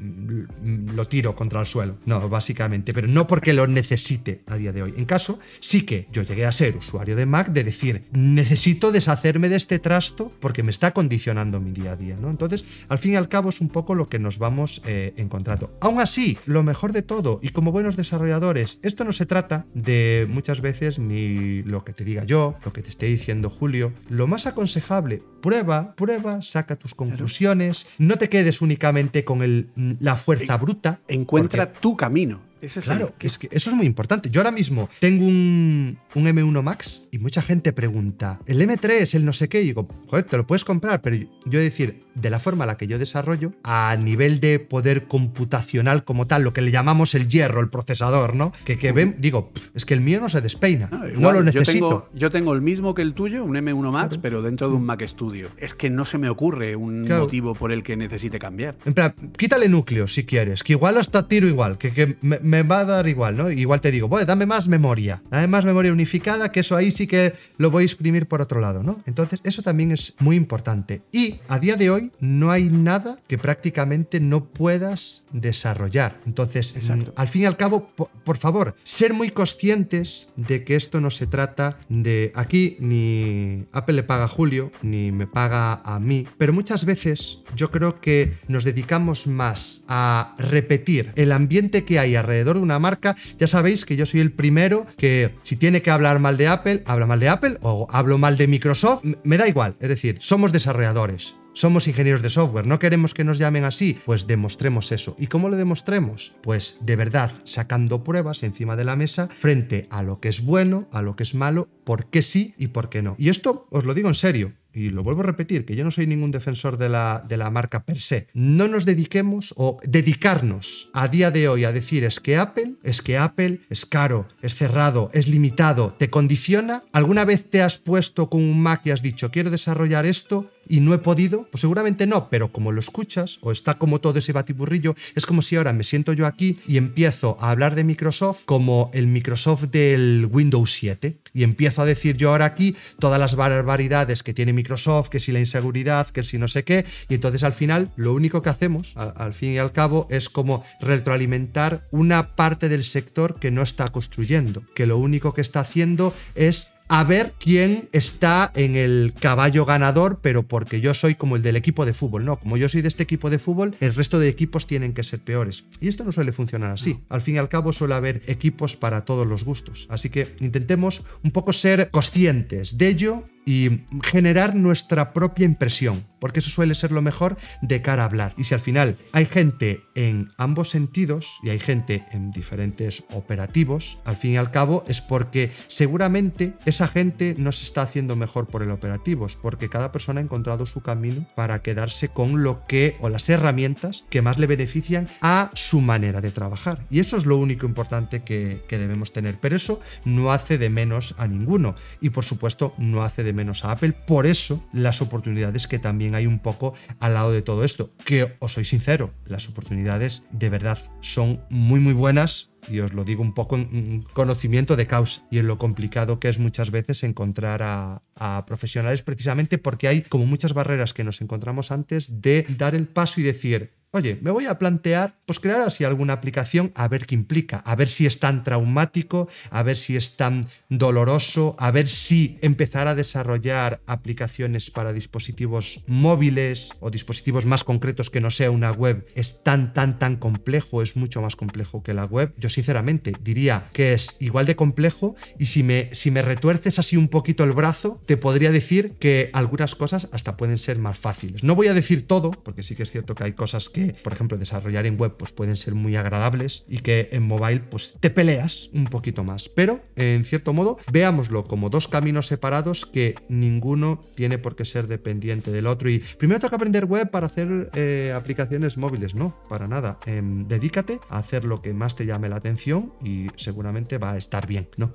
lo tiro contra el suelo. No, básicamente, pero no porque lo necesite a día de hoy. En caso, sí que yo llegué a ser usuario de Mac de decir, necesito deshacerme de este trasto porque me está condicionando mi día a día, ¿no? Entonces, al fin y al cabo es un poco lo que nos vamos eh, encontrando. Aún así, lo mejor de todo, y como buenos desarrolladores, esto no se trata de muchas veces ni lo que te diga yo, lo que te esté diciendo Julio, lo más aconsejable, prueba, prueba, saca tus conclusiones, no te quedes únicamente con el, la fuerza bruta. Encuentra tu camino claro, es que eso es muy importante. Yo ahora mismo tengo un, un, M1 Max y mucha gente pregunta, el M3, el no sé qué, y digo, joder, te lo puedes comprar, pero yo decir, de la forma en la que yo desarrollo, a nivel de poder computacional como tal, lo que le llamamos el hierro, el procesador, ¿no? Que, que ven, digo, es que el mío no se despeina, ah, no, lo necesito. Yo tengo, el mismo que el tuyo, un M1 Max, pero dentro de un mm. Mac Studio. Es que no se me ocurre un motivo por el que necesite cambiar. En plan, quítale núcleo si quieres, que igual hasta tiro igual, que, que me, me, va a dar igual, ¿no? Igual te digo, bueno, dame más memoria, dame más memoria unificada, que eso ahí sí que lo voy a exprimir por otro lado, ¿no? Entonces, eso también es muy importante. Y a día de hoy no hay nada que prácticamente no puedas desarrollar. Entonces, al fin y al cabo, por, favor, ser muy conscientes de que esto no se trata de aquí ni Apple le paga a Julio, ni me paga a mí, pero muchas veces yo creo que nos dedicamos más a repetir el ambiente que hay alrededor de una marca. Ya sabéis que yo soy el primero que si tiene que hablar mal de Apple, habla mal de Apple o hablo mal de Microsoft, me da igual. Es decir, somos desarrolladores. Somos ingenieros de software, no queremos que nos llamen así, pues demostremos eso. ¿Y cómo lo demostremos? Pues de verdad, sacando pruebas encima de la mesa frente a lo que es bueno, a lo que es malo, por qué sí y por qué no. Y esto os lo digo en serio, y lo vuelvo a repetir, que yo no soy ningún defensor de la, de la marca per se, no nos dediquemos o dedicarnos a día de hoy a decir es que Apple, es que Apple es caro, es cerrado, es limitado, te condiciona. ¿Alguna vez te has puesto con un Mac y has dicho quiero desarrollar esto y no he podido? Pues seguramente no, pero como lo escuchas o está como todo ese batiburrillo, es como si ahora me siento yo aquí y empiezo a hablar de Microsoft como el Microsoft del Windows 7 y empiezo a decir yo ahora aquí todas las barbaridades que tiene Microsoft, que si la inseguridad, que si no sé qué, y entonces al final lo único que hacemos, al, fin y al cabo, es como retroalimentar una parte del sector que no está construyendo, que lo único que está haciendo es a ver quién está en el caballo ganador, pero porque yo soy como el del equipo de fútbol. No, como yo soy de este equipo de fútbol, el resto de equipos tienen que ser peores. Y esto no suele funcionar así. Al fin y al cabo suele haber equipos para todos los gustos. Así que intentemos un poco ser conscientes de ello y generar nuestra propia impresión, porque eso suele ser lo mejor de cara a hablar. Y si al final hay gente en ambos sentidos y hay gente en diferentes operativos, al fin y al cabo es porque seguramente esa gente no se está haciendo mejor por el operativo, es porque cada persona ha encontrado su camino para quedarse con lo que o las herramientas que más le benefician a su manera de trabajar. Y eso es lo único importante que, que debemos tener. Pero eso no hace de menos a ninguno y por supuesto no hace de menos a Apple. Por eso las oportunidades que también hay un poco al lado de todo esto. Que os soy sincero, las oportunidades de verdad son muy muy buenas y os lo digo un poco en conocimiento de causa y en lo complicado que es muchas veces encontrar a, profesionales precisamente porque hay como muchas barreras que nos encontramos antes de dar el paso y decir, oye, me voy a plantear, pues crear así alguna aplicación a ver qué implica, a ver si es tan traumático, a ver si es tan doloroso, a ver si empezar a desarrollar aplicaciones para dispositivos móviles o dispositivos más concretos que no sea una web es tan, tan, tan complejo, es mucho más complejo que la web. Sinceramente diría que es igual de complejo y si me, si me retuerces así un poquito el brazo, te podría decir que algunas cosas hasta pueden ser más fáciles. No voy a decir todo, porque sí que es cierto que hay cosas que por ejemplo, desarrollar en web pues pueden ser muy agradables y que en mobile pues te peleas un poquito más. Pero, en cierto modo, veámoslo como dos caminos separados que ninguno tiene por qué ser dependiente del otro. Y primero toca aprender web para hacer eh, aplicaciones móviles, no, para nada. Em, dedícate a hacer lo que más te llame la atención y seguramente va a estar bien, ¿no?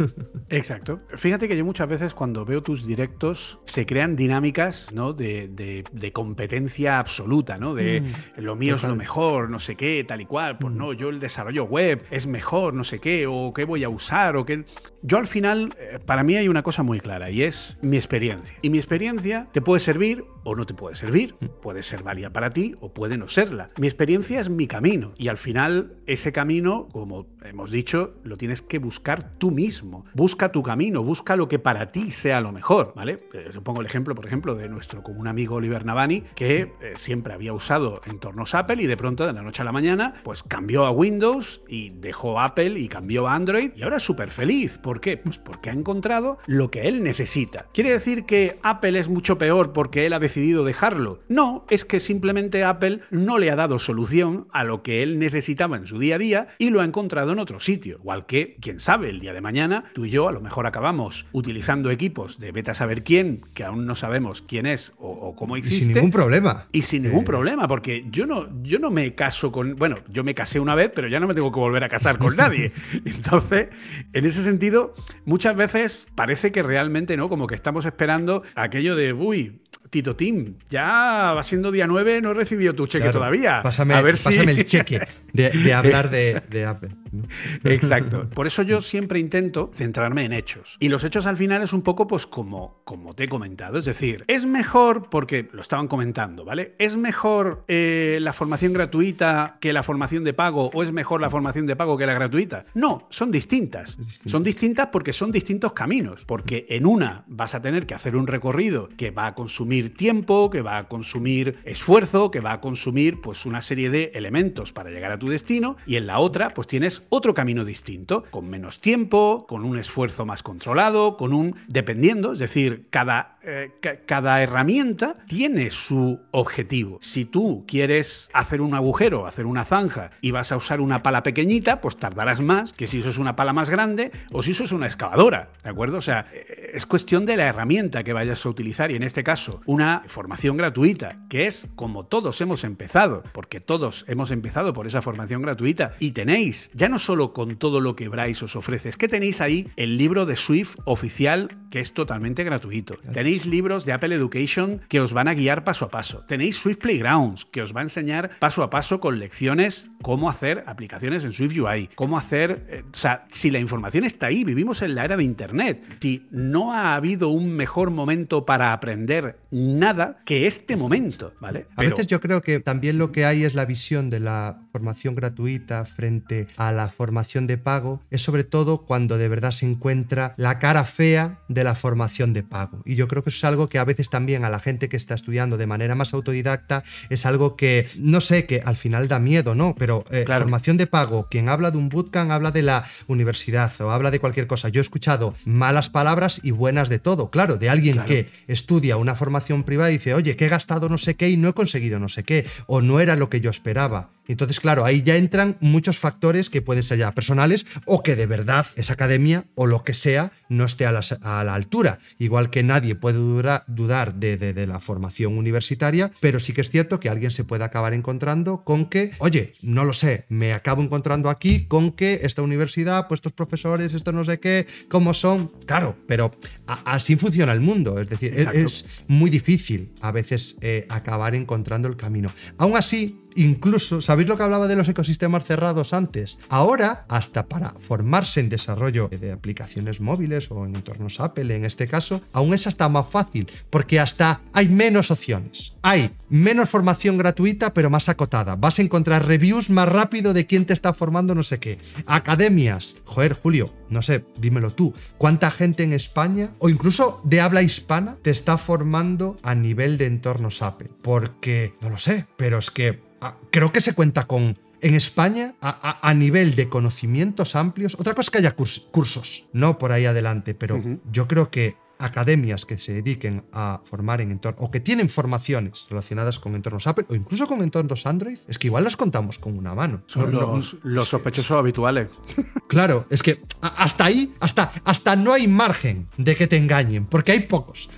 Exacto. Fíjate que yo muchas veces cuando veo tus directos se crean dinámicas ¿no? de, competencia absoluta, ¿no? De mm lo mío es lo mejor, no sé qué, tal y cual, pues no, yo el desarrollo web es mejor, no sé qué, o qué voy a usar, o qué... Yo al final, eh, para mí hay una cosa muy clara y es mi experiencia. Y mi experiencia te puede servir o no te puede servir, puede ser válida para ti o puede no serla. Mi experiencia es mi camino y al final ese camino, como hemos dicho, lo tienes que buscar tú mismo. Busca tu camino, busca lo que para ti sea lo mejor, ¿vale? Eh, pongo el ejemplo, por ejemplo, de nuestro común amigo Oliver Navani, que eh, siempre había usado entornos Apple y de pronto de la noche a la mañana pues cambió a Windows y dejó Apple y cambió a Android y ahora es súper feliz. ¿Por qué? Pues porque ha encontrado lo que él necesita. ¿Quiere decir que Apple es mucho peor porque él ha decidido dejarlo? No, es que simplemente Apple no le ha dado solución a lo que él necesitaba en su día a día y lo ha encontrado en otro sitio. Igual que, quién sabe, el día de mañana tú y yo a lo mejor acabamos utilizando equipos de beta saber quién, que aún no sabemos quién es o, cómo hiciste. Y sin ningún problema. Y sin ningún eh. problema, porque yo no, yo no me caso con. Bueno, yo me casé una vez, pero ya no me tengo que volver a casar con nadie. Entonces, en ese sentido, muchas veces parece que realmente, ¿no? Como que estamos esperando aquello de, uy, Tito Tim, ya va siendo día 9, no he recibido tu cheque todavía. Pásame, a ver pásame el cheque de, hablar de, Apple. Exacto. Por eso yo siempre intento centrarme en hechos. Y los hechos al final es un poco, pues, como, como te he comentado. Es decir, es mejor, porque lo estaban comentando, ¿vale? ¿Es mejor eh, la formación gratuita que la formación de pago o es mejor la formación de pago que la gratuita? No, son distintas. Son distintas porque son distintos caminos. Porque en una vas a tener que hacer un recorrido que va a consumir tiempo, que va a consumir esfuerzo, que va a consumir pues una serie de elementos para llegar a tu destino y en la otra pues tienes otro camino distinto, con menos tiempo, con un esfuerzo más controlado, con un dependiendo, es decir, cada eh, cada herramienta tiene su objetivo. Si tú quieres hacer un agujero, hacer una zanja y vas a usar una pala pequeñita, pues tardarás más que si es una pala más grande o si es una excavadora, ¿de acuerdo? O sea, eh, es cuestión de la herramienta que vayas a utilizar y en este caso una formación gratuita, que es como todos hemos empezado, porque todos hemos empezado por esa formación gratuita y tenéis, ya no solo con todo lo que Bryce os ofrece, es que tenéis ahí el libro de Swift oficial que es totalmente gratuito. Tenéis libros de Apple Education que os van a guiar paso a paso. Tenéis Swift Playgrounds que os va a enseñar paso a paso con lecciones cómo hacer aplicaciones en Swift UI, cómo hacer, eh, o sea, si la información está ahí, vivimos en la era de Internet. Si no ha habido un mejor momento para aprender nada que este momento, ¿vale? A veces yo creo que también lo que hay es la visión de la formación gratuita frente a la formación de pago es sobre todo cuando de verdad se encuentra la cara fea de la formación de pago. Y yo creo que eso es algo que a veces también a la gente que está estudiando de manera más autodidacta es algo que, no sé, que al final da miedo, ¿no? Pero eh, formación de pago, quien habla de un bootcamp habla de la universidad o habla de cualquier cosa. Yo he escuchado malas palabras y buenas de todo, claro, de alguien que estudia una formación privada y dice, oye, que he gastado no sé qué y no he conseguido no sé qué, o no era lo que yo esperaba. Entonces, claro, ahí ya entran muchos factores que pueden ser ya personales o que de verdad esa academia o lo que sea no esté a la, altura. Igual que nadie puede dudar de, la formación universitaria, pero sí que es cierto que alguien se puede acabar encontrando con que, oye, no lo sé, me acabo encontrando aquí con que esta universidad, pues estos profesores, esto no sé qué, cómo son. Claro, pero así funciona el mundo. Es decir, es, muy difícil a veces eh, acabar encontrando el camino. Aún así, incluso, ¿sabéis lo que hablaba de los ecosistemas cerrados antes? Ahora, hasta para formarse en desarrollo de aplicaciones móviles o en entornos Apple en este caso, aún es hasta más fácil, porque hasta hay menos opciones. Hay menos formación gratuita, pero más acotada. Vas a encontrar reviews más rápido de quién te está formando no sé qué. Academias. Joder, Julio, no sé, dímelo tú. ¿Cuánta gente en España, o incluso de habla hispana, te está formando a nivel de entornos Apple? Porque, no lo sé, pero es que creo que se cuenta con en España, a, nivel de conocimientos amplios, otra cosa es que haya cursos, no por ahí adelante, pero yo creo que academias que se dediquen a formar en entornos, o que tienen formaciones relacionadas con entornos Apple, o incluso con entornos Android, es que igual las contamos con una mano. Son los, sospechosos habituales. Claro, es que hasta ahí, hasta, hasta no hay margen de que te engañen, porque hay pocos.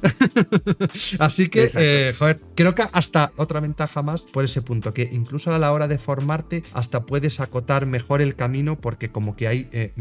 Así que, eh, joder, creo que hasta otra ventaja más por ese punto, que incluso a la hora de formarte, hasta puedes acotar mejor el camino, porque como que hay eh,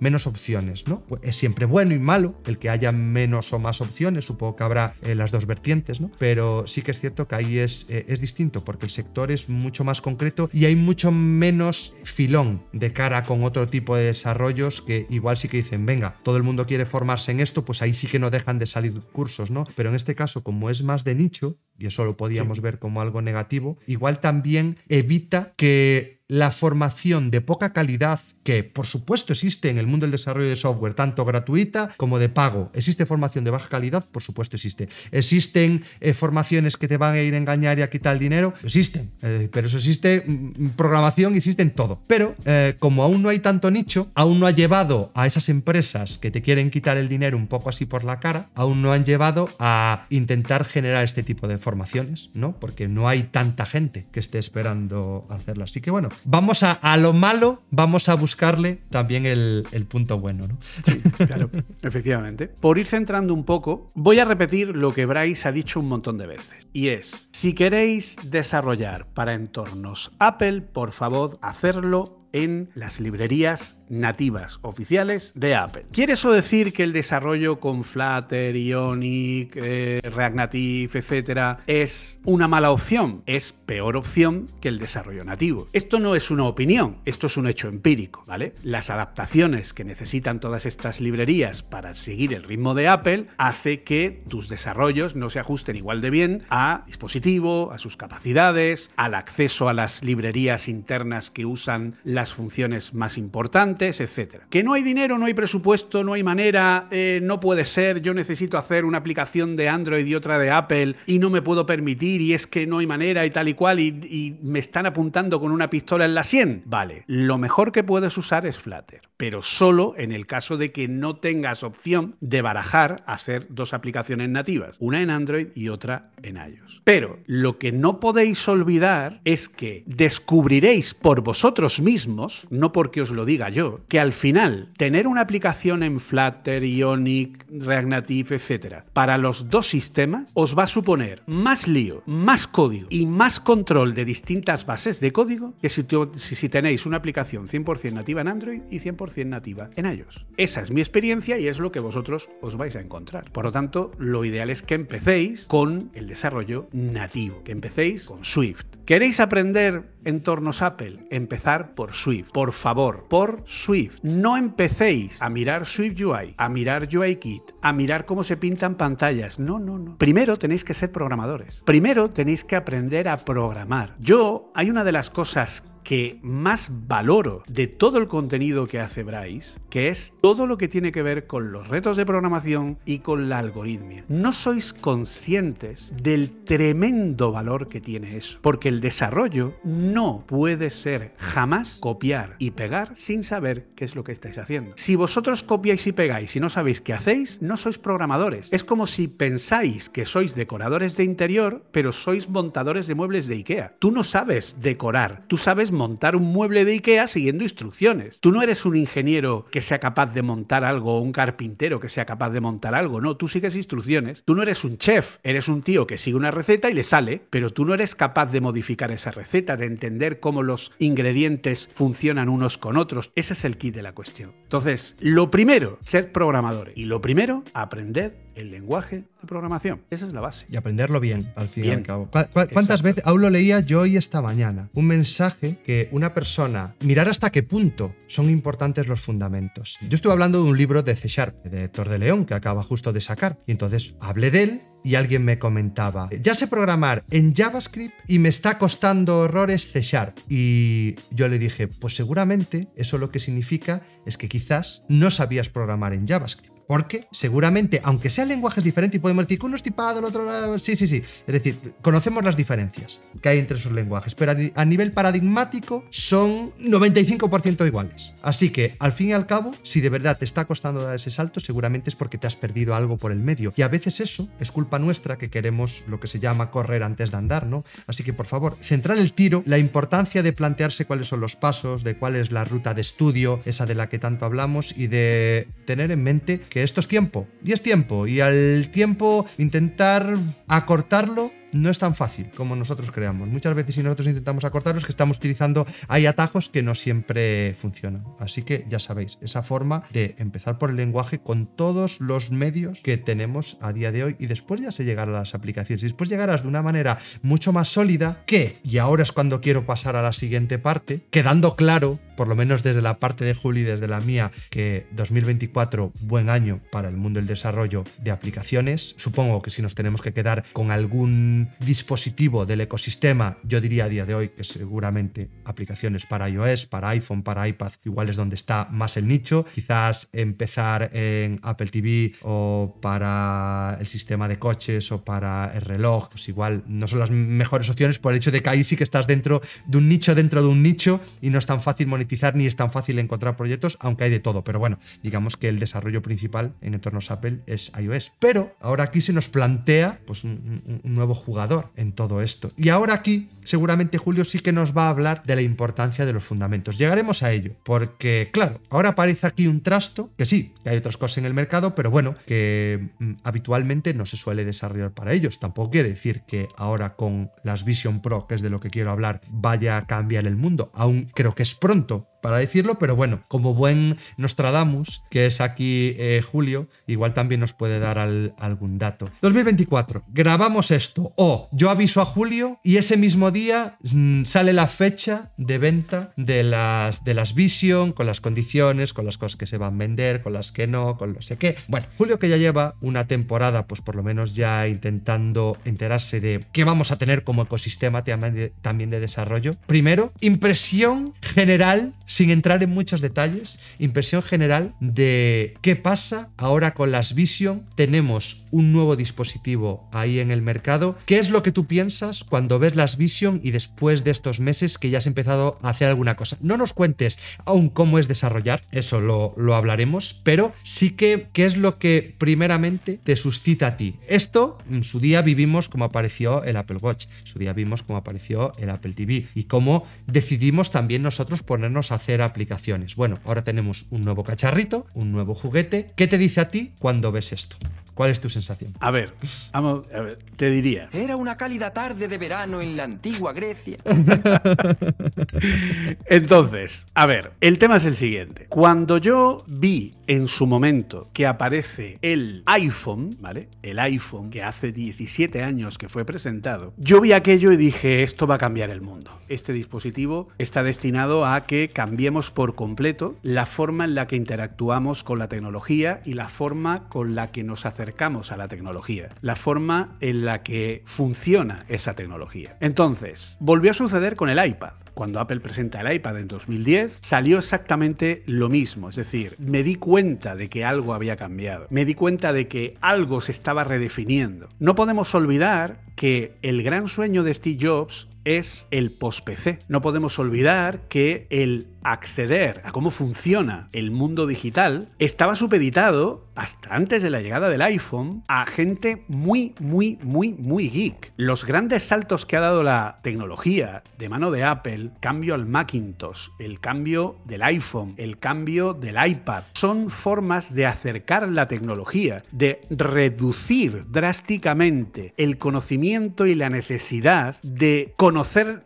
menos opciones, ¿no? Es siempre bueno y malo el que haya menos o más opciones, supongo que habrá eh, las dos vertientes, ¿no? Pero sí que es cierto que ahí es, eh, es distinto, porque el sector es mucho más concreto y hay mucho menos filón de cara con otro tipo de desarrollos que igual sí que dicen, venga, todo el mundo quiere formarse en esto, pues ahí sí que no dejan de salir cursos, ¿no? Pero en este caso, como es más de nicho, y eso lo podíamos ver como algo negativo, igual también evita que la formación de poca calidad, que por supuesto existe en el mundo del desarrollo de software, tanto gratuita como de pago. ¿Existe formación de baja calidad? Por supuesto existe. ¿Existen eh, formaciones que te van a ir a engañar y a quitar el dinero? Existen. Eh, pero eso existe mm, programación, existe en todo. Pero eh, como aún no hay tanto nicho, aún no ha llevado a esas empresas que te quieren quitar el dinero un poco así por la cara, aún no han llevado a intentar generar este tipo de formaciones, ¿no? Porque no hay tanta gente que esté esperando hacerlo. Así que bueno, vamos a, a lo malo, vamos a buscarle también el, el punto bueno, ¿no? Sí, claro, efectivamente. Por ir centrando un poco, voy a repetir lo que Bryce ha dicho un montón de veces. Y es, si queréis desarrollar para entornos Apple, por favor, hacerlo en las librerías nativas oficiales de Apple. ¿Quiere eso decir que el desarrollo con Flutter, Ionic, eh, React Native, etcétera, es una mala opción? Es peor opción que el desarrollo nativo. Esto no es una opinión, esto es un hecho empírico, ¿vale? Las adaptaciones que necesitan todas estas librerías para seguir el ritmo de Apple hace que tus desarrollos no se ajusten igual de bien a dispositivo, a sus capacidades, al acceso a las librerías internas que usan las funciones más importantes, etcétera. Que no hay dinero, no hay presupuesto, no hay manera, eh, no puede ser, yo necesito hacer una aplicación de Android y otra de Apple y no me puedo permitir y es que no hay manera y tal y cual y, y me están apuntando con una pistola en la sien. Vale, lo mejor que puedes usar es Flutter, pero solo en el caso de que no tengas opción de barajar hacer dos aplicaciones nativas, una en Android y otra en iOS. Pero lo que no podéis olvidar es que descubriréis por vosotros mismos no porque os lo diga yo, que al final tener una aplicación en Flutter, Ionic, React Native, etc., para los dos sistemas os va a suponer más lío, más código y más control de distintas bases de código que si, si tenéis una aplicación 100% nativa en Android y 100% nativa en iOS. Esa es mi experiencia y es lo que vosotros os vais a encontrar. Por lo tanto, lo ideal es que empecéis con el desarrollo nativo, que empecéis con Swift. ¿Queréis aprender entornos Apple? Empezar por Swift. Por favor, por Swift. No empecéis a mirar Swift UI, a mirar UIKit, a mirar cómo se pintan pantallas. No, no, no. Primero tenéis que ser programadores. Primero tenéis que aprender a programar. Yo, hay una de las cosas que más valoro de todo el contenido que hace Bryce, que es todo lo que tiene que ver con los retos de programación y con la algoritmia. No sois conscientes del tremendo valor que tiene eso, porque el desarrollo no puede ser jamás copiar y pegar sin saber qué es lo que estáis haciendo. Si vosotros copiáis y pegáis y no sabéis qué hacéis, no sois programadores. Es como si pensáis que sois decoradores de interior, pero sois montadores de muebles de IKEA. Tú no sabes decorar, tú sabes montar un mueble de IKEA siguiendo instrucciones. Tú no eres un ingeniero que sea capaz de montar algo o un carpintero que sea capaz de montar algo, no, tú sigues instrucciones. Tú no eres un chef, eres un tío que sigue una receta y le sale, pero tú no eres capaz de modificar esa receta, de entender cómo los ingredientes funcionan unos con otros. Ese es el kit de la cuestión. Entonces, lo primero, ser programadores. Y lo primero, aprender el lenguaje de programación. Esa es la base. Y aprenderlo bien, al fin y al cabo. ¿Cuántas veces, aún lo leía yo hoy esta mañana, un mensaje que una persona, mirar hasta qué punto son importantes los fundamentos. Yo estuve hablando de un libro de C Sharp, de Héctor de León, que acaba justo de sacar, y entonces hablé de él y alguien me comentaba, ya sé programar en JavaScript y me está costando horrores C Sharp. Y yo le dije, pues seguramente eso lo que significa es que quizás no sabías programar en JavaScript. Porque seguramente, aunque sean lenguajes diferentes, y podemos decir que uno es tipado, el otro. Sí, sí, sí. Es decir, conocemos las diferencias que hay entre esos lenguajes, pero a nivel paradigmático son 95% iguales. Así que, al fin y al cabo, si de verdad te está costando dar ese salto, seguramente es porque te has perdido algo por el medio. Y a veces eso es culpa nuestra que queremos lo que se llama correr antes de andar, ¿no? Así que, por favor, centrar el tiro, la importancia de plantearse cuáles son los pasos, de cuál es la ruta de estudio, esa de la que tanto hablamos, y de tener en mente que esto es tiempo, y es tiempo, y al tiempo intentar acortarlo no es tan fácil como nosotros creamos. Muchas veces si nosotros intentamos acortarlos que estamos utilizando, hay atajos que no siempre funcionan. Así que ya sabéis, esa forma de empezar por el lenguaje con todos los medios que tenemos a día de hoy y después ya se llegar a las aplicaciones. Y después llegarás de una manera mucho más sólida que, y ahora es cuando quiero pasar a la siguiente parte, quedando claro, por lo menos desde la parte de Juli, desde la mía, que 2024, buen año para el mundo del desarrollo de aplicaciones. Supongo que si nos tenemos que quedar con algún dispositivo del ecosistema, yo diría a día de hoy que seguramente aplicaciones para iOS, para iPhone, para iPad, igual es donde está más el nicho. Quizás empezar en Apple TV o para el sistema de coches o para el reloj, pues igual no son las mejores opciones por el hecho de que ahí sí que estás dentro de un nicho dentro de un nicho y no es tan fácil monetizar ni es tan fácil encontrar proyectos, aunque hay de todo. Pero bueno, digamos que el desarrollo principal en entornos Apple es iOS. Pero ahora aquí se nos plantea pues, un, nuevo jugador en todo esto. Y ahora aquí, seguramente Julio sí que nos va a hablar de la importancia de los fundamentos. Llegaremos a ello, porque claro, ahora aparece aquí un trasto, que sí, que hay otras cosas en el mercado, pero bueno, que mm, habitualmente no se suele desarrollar para ellos. Tampoco quiere decir que ahora con las Vision Pro, que es de lo que quiero hablar, vaya a cambiar el mundo. Aún creo que es pronto para decirlo, pero bueno, como buen Nostradamus, que es aquí eh, Julio, igual también nos puede dar algún dato. 2024, grabamos esto, o yo aviso a Julio y ese mismo día mm, sale la fecha de venta de las, de las Vision, con las condiciones, con las cosas que se van a vender, con las que no, con lo sé qué. Bueno, Julio que ya lleva una temporada, pues por lo menos ya intentando enterarse de qué vamos a tener como ecosistema también de desarrollo. Primero, impresión general sin entrar en muchos detalles, impresión general de qué pasa ahora con las Vision. Tenemos un nuevo dispositivo ahí en el mercado. ¿Qué es lo que tú piensas cuando ves las Vision y después de estos meses que ya has empezado a hacer alguna cosa? No nos cuentes aún cómo es desarrollar, eso lo, lo hablaremos, pero sí que qué es lo que primeramente te suscita a ti. Esto en su día vivimos como apareció el Apple Watch, en su día vimos cómo apareció el Apple TV y cómo decidimos también nosotros ponernos a hacer aplicaciones. Bueno, ahora tenemos un nuevo cacharrito, un nuevo juguete. ¿Qué te dice a ti cuando ves esto? ¿Cuál es tu sensación? A ver, vamos, a ver, te diría. Era una cálida tarde de verano en la antigua Grecia. Entonces, a ver, el tema es el siguiente. Cuando yo vi en su momento que aparece el iPhone, ¿vale? El iPhone que hace 17 años que fue presentado, yo vi aquello y dije, esto va a cambiar el mundo. Este dispositivo está destinado a que cambiemos por completo la forma en la que interactuamos con la tecnología y la forma con la que nos acercamos a la tecnología, la forma en la que funciona esa tecnología. Entonces, volvió a suceder con el iPad. cuando Apple presenta el iPad en 2010, salió exactamente lo mismo. Es decir, me di cuenta de que algo había cambiado. Me di cuenta de que algo se estaba redefiniendo. No podemos olvidar que el gran sueño de Steve Jobs es el post-PC. No podemos olvidar que el acceder a cómo funciona el mundo digital estaba supeditado hasta antes de la llegada del iPhone a gente muy, muy, muy, muy geek. Los grandes saltos que ha dado la tecnología de mano de Apple, cambio al Macintosh, el cambio del iPhone, el cambio del iPad, son formas de acercar la tecnología, de reducir drásticamente el conocimiento y la necesidad de conocer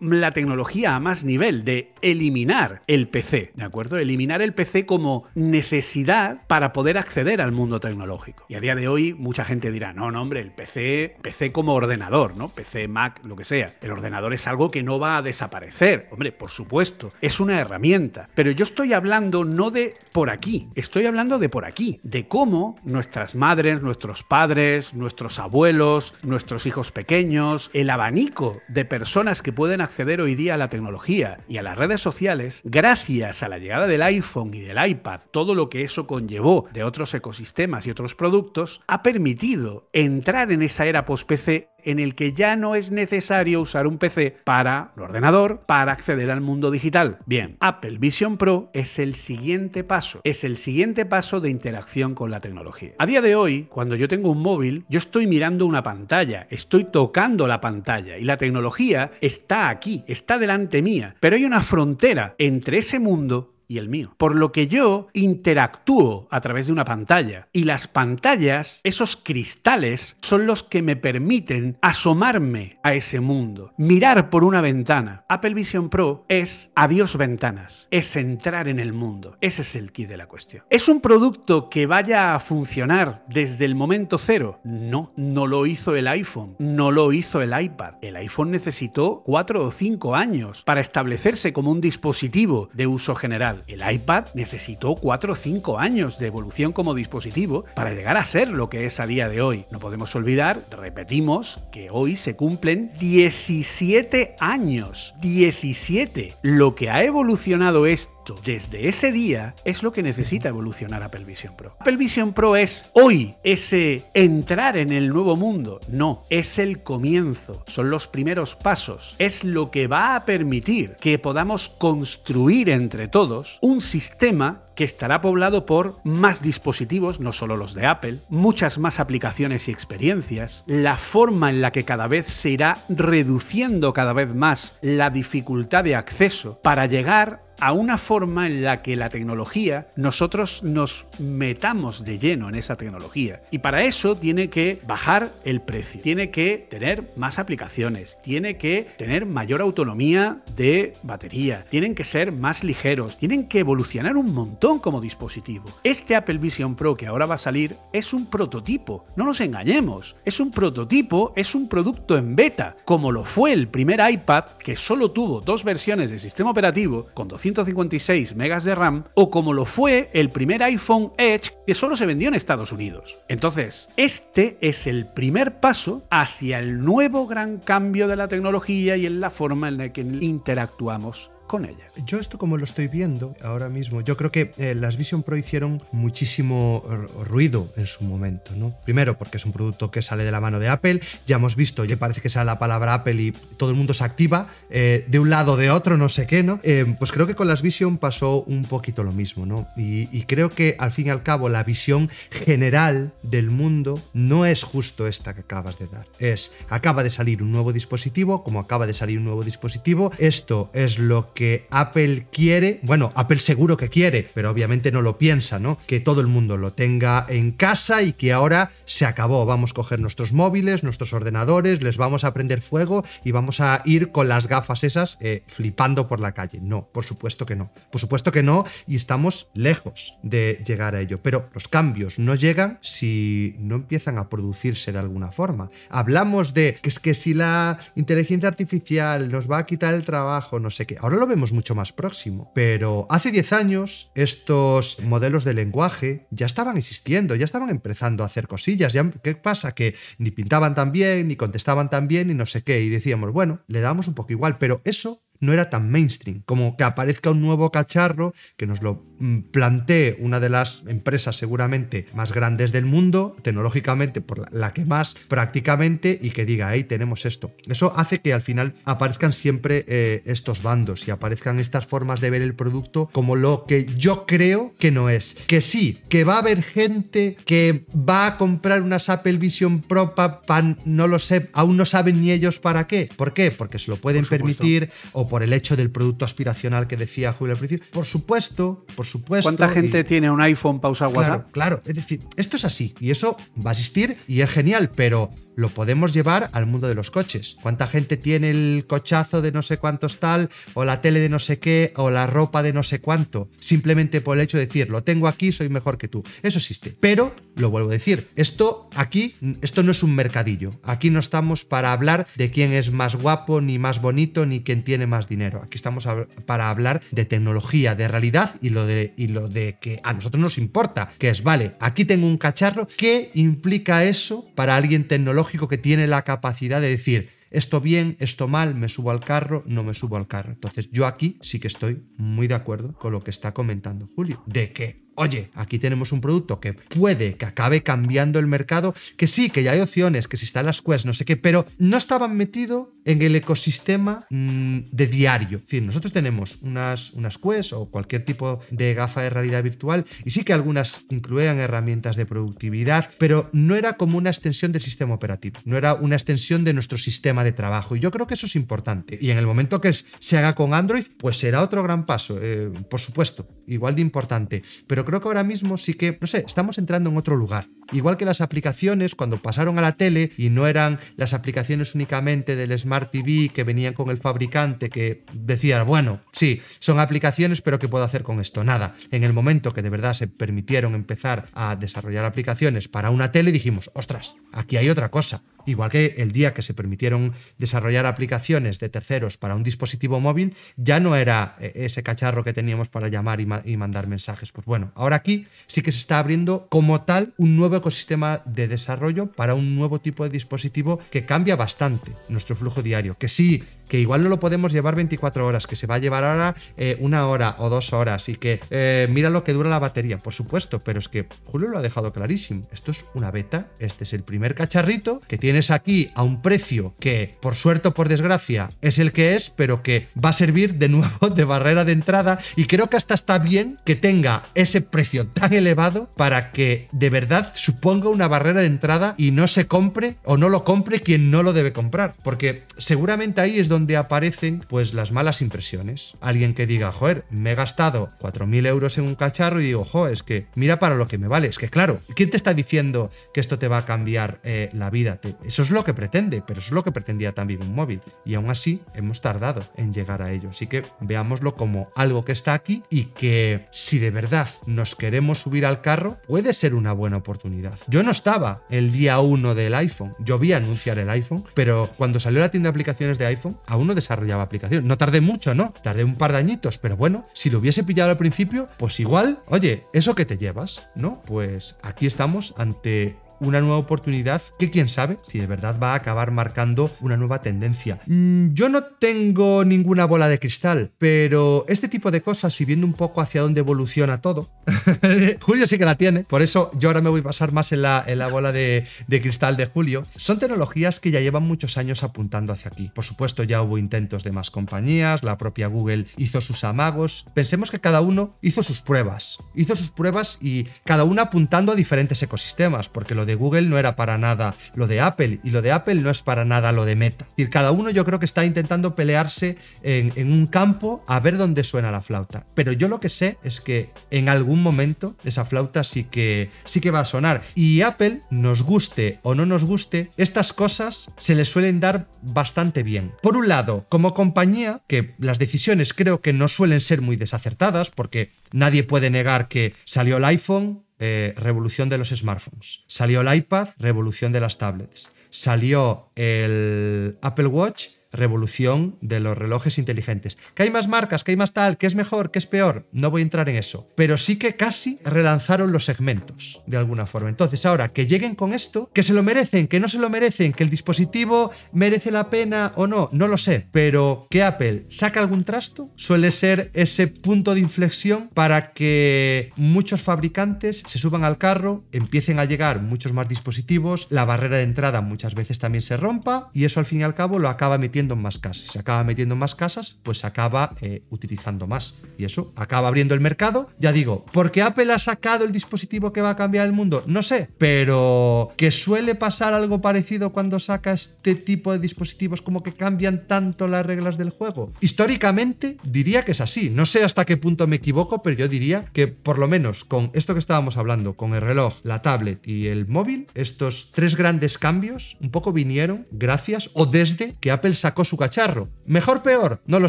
la tecnología a más nivel, de eliminar el PC, ¿de acuerdo? Eliminar el PC como necesidad para poder acceder al mundo tecnológico. Y a día de hoy mucha gente dirá, no, no, hombre, el PC, PC como ordenador, ¿no? PC, Mac, lo que sea. El ordenador es algo que no va a desaparecer. Hombre, por supuesto, es una herramienta. Pero yo estoy hablando no de por aquí, estoy hablando de por aquí, de cómo nuestras madres, nuestros padres, nuestros abuelos, nuestros hijos pequeños, el abanico de personas que pueden acceder hoy día a la tecnología y a las redes sociales, gracias a la llegada del iPhone y del iPad, todo lo que eso conllevó de otros ecosistemas y otros productos, ha permitido entrar en esa era post-PC en el que ya no es necesario usar un PC para el ordenador para acceder al mundo digital. Bien, Apple Vision Pro es el siguiente paso, es el siguiente paso de interacción con la tecnología. A día de hoy, cuando yo tengo un móvil, yo estoy mirando una pantalla, estoy tocando la pantalla y la tecnología está aquí, está delante mía, pero hay una frontera entre ese mundo y el mío. Por lo que yo interactúo a través de una pantalla. Y las pantallas, esos cristales, son los que me permiten asomarme a ese mundo. Mirar por una ventana. Apple Vision Pro es adiós ventanas. Es entrar en el mundo. Ese es el kit de la cuestión. ¿Es un producto que vaya a funcionar desde el momento cero? No, no lo hizo el iPhone. No lo hizo el iPad. El iPhone necesitó cuatro o cinco años para establecerse como un dispositivo de uso general. El iPad necesitó 4 o 5 años de evolución como dispositivo para llegar a ser lo que es a día de hoy. No podemos olvidar, repetimos, que hoy se cumplen 17 años. 17. Lo que ha evolucionado esto desde ese día es lo que necesita evolucionar Apple Vision Pro. Apple Vision Pro es hoy ese entrar en el nuevo mundo. No, es el comienzo, son los primeros pasos. Es lo que va a permitir que podamos construir entre todos un sistema que estará poblado por más dispositivos, no solo los de Apple, muchas más aplicaciones y experiencias, la forma en la que cada vez se irá reduciendo cada vez más la dificultad de acceso para llegar a una forma en la que la tecnología, nosotros nos metamos de lleno en esa tecnología. Y para eso tiene que bajar el precio, tiene que tener más aplicaciones, tiene que tener mayor autonomía de batería, tienen que ser más ligeros, tienen que evolucionar un montón como dispositivo. Este Apple Vision Pro que ahora va a salir es un prototipo, no nos engañemos, es un prototipo, es un producto en beta, como lo fue el primer iPad que solo tuvo dos versiones de sistema operativo con 200 156 megas de RAM o como lo fue el primer iPhone Edge que solo se vendió en Estados Unidos. Entonces, este es el primer paso hacia el nuevo gran cambio de la tecnología y en la forma en la que interactuamos con ellas. Yo esto como lo estoy viendo ahora mismo, yo creo que eh, las Vision Pro hicieron muchísimo ruido en su momento, ¿no? Primero porque es un producto que sale de la mano de Apple, ya hemos visto, ya parece que sale la palabra Apple y todo el mundo se activa eh, de un lado de otro, no sé qué, ¿no? Eh, pues creo que con las Vision pasó un poquito lo mismo, ¿no? Y, y creo que al fin y al cabo la visión general del mundo no es justo esta que acabas de dar. Es, acaba de salir un nuevo dispositivo, como acaba de salir un nuevo dispositivo, esto es lo que que Apple quiere, bueno, Apple seguro que quiere, pero obviamente no lo piensa, ¿no? Que todo el mundo lo tenga en casa y que ahora se acabó. Vamos a coger nuestros móviles, nuestros ordenadores, les vamos a prender fuego y vamos a ir con las gafas esas eh, flipando por la calle. No, por supuesto que no. Por supuesto que no y estamos lejos de llegar a ello. Pero los cambios no llegan si no empiezan a producirse de alguna forma. Hablamos de que es que si la inteligencia artificial nos va a quitar el trabajo, no sé qué. Ahora lo vemos mucho más próximo. Pero hace 10 años estos modelos de lenguaje ya estaban existiendo, ya estaban empezando a hacer cosillas. Ya, ¿Qué pasa? Que ni pintaban tan bien, ni contestaban tan bien, ni no sé qué. Y decíamos, bueno, le damos un poco igual, pero eso no era tan mainstream, como que aparezca un nuevo cacharro que nos lo mm, plantee una de las empresas seguramente más grandes del mundo, tecnológicamente por la, que más prácticamente, y que diga, ahí tenemos esto. Eso hace que al final aparezcan siempre eh, estos bandos y aparezcan estas formas de ver el producto como lo que yo creo que no es. Que sí, que va a haber gente que va a comprar unas Apple Vision Pro, pan, no lo sé, aún no saben ni ellos para qué. ¿Por qué? Porque se lo pueden permitir o por el hecho del producto aspiracional que decía Julio al principio. Por supuesto, por supuesto. ¿Cuánta gente tiene un iPhone para usar WhatsApp? Claro, claro. Es decir, esto es así y eso va a existir y es genial, pero lo podemos llevar al mundo de los coches. ¿Cuánta gente tiene el cochazo de no sé cuántos tal, o la tele de no sé qué, o la ropa de no sé cuánto? Simplemente por el hecho de decir, lo tengo aquí, soy mejor que tú. Eso existe. Pero, lo vuelvo a decir, esto aquí, esto no es un mercadillo. Aquí no estamos para hablar de quién es más guapo, ni más bonito, ni quién tiene más dinero. Aquí estamos para hablar de tecnología, de realidad y lo de, y lo de que a nosotros nos importa, que es, vale, aquí tengo un cacharro, ¿qué implica eso para alguien tecnológico? Que tiene la capacidad de decir, esto bien, esto mal, me subo al carro, no me subo al carro. Entonces yo aquí sí que estoy muy de acuerdo con lo que está comentando Julio, de que oye, aquí tenemos un producto que puede que acabe cambiando el mercado, que sí, que ya hay opciones, que si están las quests, no sé qué, pero no estaban metido en el ecosistema mm, de diario. Es decir, nosotros tenemos unas, unas quests o cualquier tipo de gafa de realidad virtual y sí que algunas incluían herramientas de productividad, pero no era como una extensión del sistema operativo, no era una extensión de nuestro sistema de trabajo y yo creo que eso es importante. Y en el momento que se haga con Android, pues será otro gran paso, eh, por supuesto, igual de importante, pero creo que ahora mismo sí que, no sé, estamos entrando en otro lugar. Igual que las aplicaciones, cuando pasaron a la tele y no eran las aplicaciones únicamente del Smart TV que venían con el fabricante que decía, bueno, sí, son aplicaciones, pero ¿qué puedo hacer con esto? Nada. En el momento que de verdad se permitieron empezar a desarrollar aplicaciones para una tele, dijimos, ostras, aquí hay otra cosa. Igual que el día que se permitieron desarrollar aplicaciones de terceros para un dispositivo móvil, ya no era eh, ese cacharro que teníamos para llamar y, mandar mensajes. Pues bueno, ahora aquí sí que se está abriendo como tal un nuevo ecosistema de desarrollo para un nuevo tipo de dispositivo que cambia bastante nuestro flujo diario. Que sí, que igual no lo podemos llevar 24 horas, que se va a llevar ahora eh, una hora o dos horas y que eh, mira lo que dura la batería, por supuesto, pero es que Julio lo ha dejado clarísimo. Esto es una beta, este es el primer cacharrito que tiene aquí a un precio que, por suerte o por desgracia, es el que es, pero que va a servir de nuevo de barrera de entrada y creo que hasta está bien que tenga ese precio tan elevado para que de verdad suponga una barrera de entrada y no se compre o no lo compre quien no lo debe comprar, porque seguramente ahí es donde aparecen pues las malas impresiones. Alguien que diga, joder, me he gastado 4.000 euros en un cacharro y digo, joder, es que mira para lo que me vale. Es que claro, ¿quién te está diciendo que esto te va a cambiar eh, la vida? Eso es lo que pretende, pero eso es lo que pretendía también un móvil. Y aún así hemos tardado en llegar a ello. Así que veámoslo como algo que está aquí y que si de verdad nos queremos subir al carro, puede ser una buena oportunidad. Yo no estaba el día 1 del iPhone. Yo vi anunciar el iPhone, pero cuando salió la tienda de aplicaciones de iPhone, aún no desarrollaba aplicación. No tardé mucho, ¿no? Tardé un par de añitos, pero bueno, si lo hubiese pillado al principio, pues igual, oye, eso que te llevas, ¿no? Pues aquí estamos ante una nueva oportunidad que quién sabe si de verdad va a acabar marcando una nueva tendencia. Mm, yo no tengo ninguna bola de cristal, pero este tipo de cosas y viendo un poco hacia dónde evoluciona todo, Julio sí que la tiene, por eso yo ahora me voy a pasar más en la, en la bola de, de cristal de Julio, son tecnologías que ya llevan muchos años apuntando hacia aquí. Por supuesto ya hubo intentos de más compañías, la propia Google hizo sus amagos, pensemos que cada uno hizo sus pruebas, hizo sus pruebas y cada uno apuntando a diferentes ecosistemas, porque lo de Google no era para nada lo de Apple y lo de Apple no es para nada lo de Meta. Y cada uno yo creo que está intentando pelearse en, un campo a ver dónde suena la flauta. Pero yo lo que sé es que en algún momento esa flauta sí que, sí que va a sonar. Y Apple, nos guste o no nos guste, estas cosas se le suelen dar bastante bien. Por un lado, como compañía, que las decisiones creo que no suelen ser muy desacertadas, porque nadie puede negar que salió el iPhone, eh, revolución de los smartphones. Salió el iPad, revolución de las tablets. Salió el Apple Watch, revolución de los relojes inteligentes. ¿Que hay más marcas? ¿Que hay más tal? ¿Que es mejor? ¿Que es peor? No voy a entrar en eso. Pero sí que casi relanzaron los segmentos, de alguna forma. Entonces, ahora que lleguen con esto, que se lo merecen, que no se lo merecen, que el dispositivo merece la pena o no, no lo sé. Pero que Apple saca algún trasto suele ser ese punto de inflexión para que muchos fabricantes se suban al carro, empiecen a llegar muchos más dispositivos, la barrera de entrada muchas veces también se rompa y eso al fin y al cabo lo acaba metiendo en más casas. Si se acaba metiendo en más casas, pues se acaba eh, utilizando más y eso acaba abriendo el mercado. Ya digo, porque Apple ha sacado el dispositivo que va a cambiar el mundo, no sé, pero que suele pasar algo parecido cuando saca este tipo de dispositivos como que cambian tanto las reglas del juego. Históricamente diría que es así. No sé hasta qué punto me equivoco, pero yo diría que por lo menos con esto que estábamos hablando, con el reloj, la tablet y el móvil, estos tres grandes cambios un poco vinieron gracias o desde que Apple sacó su cacharro. Mejor, peor, no lo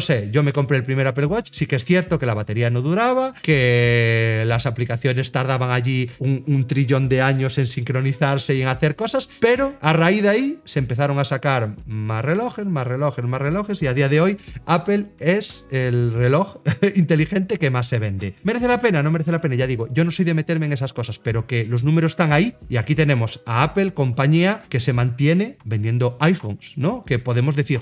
sé. Yo me compré el primer Apple Watch, sí que es cierto que la batería no duraba, que las aplicaciones tardaban allí un, un trillón de años en sincronizarse y en hacer cosas, pero a raíz de ahí se empezaron a sacar más relojes, más relojes, más relojes y a día de hoy Apple es el reloj inteligente que más se vende. ¿Merece la pena? No merece la pena, ya digo, yo no soy de meterme en esas cosas, pero que los números están ahí y aquí tenemos a Apple, compañía que se mantiene vendiendo iPhones, ¿no? Que podemos decir,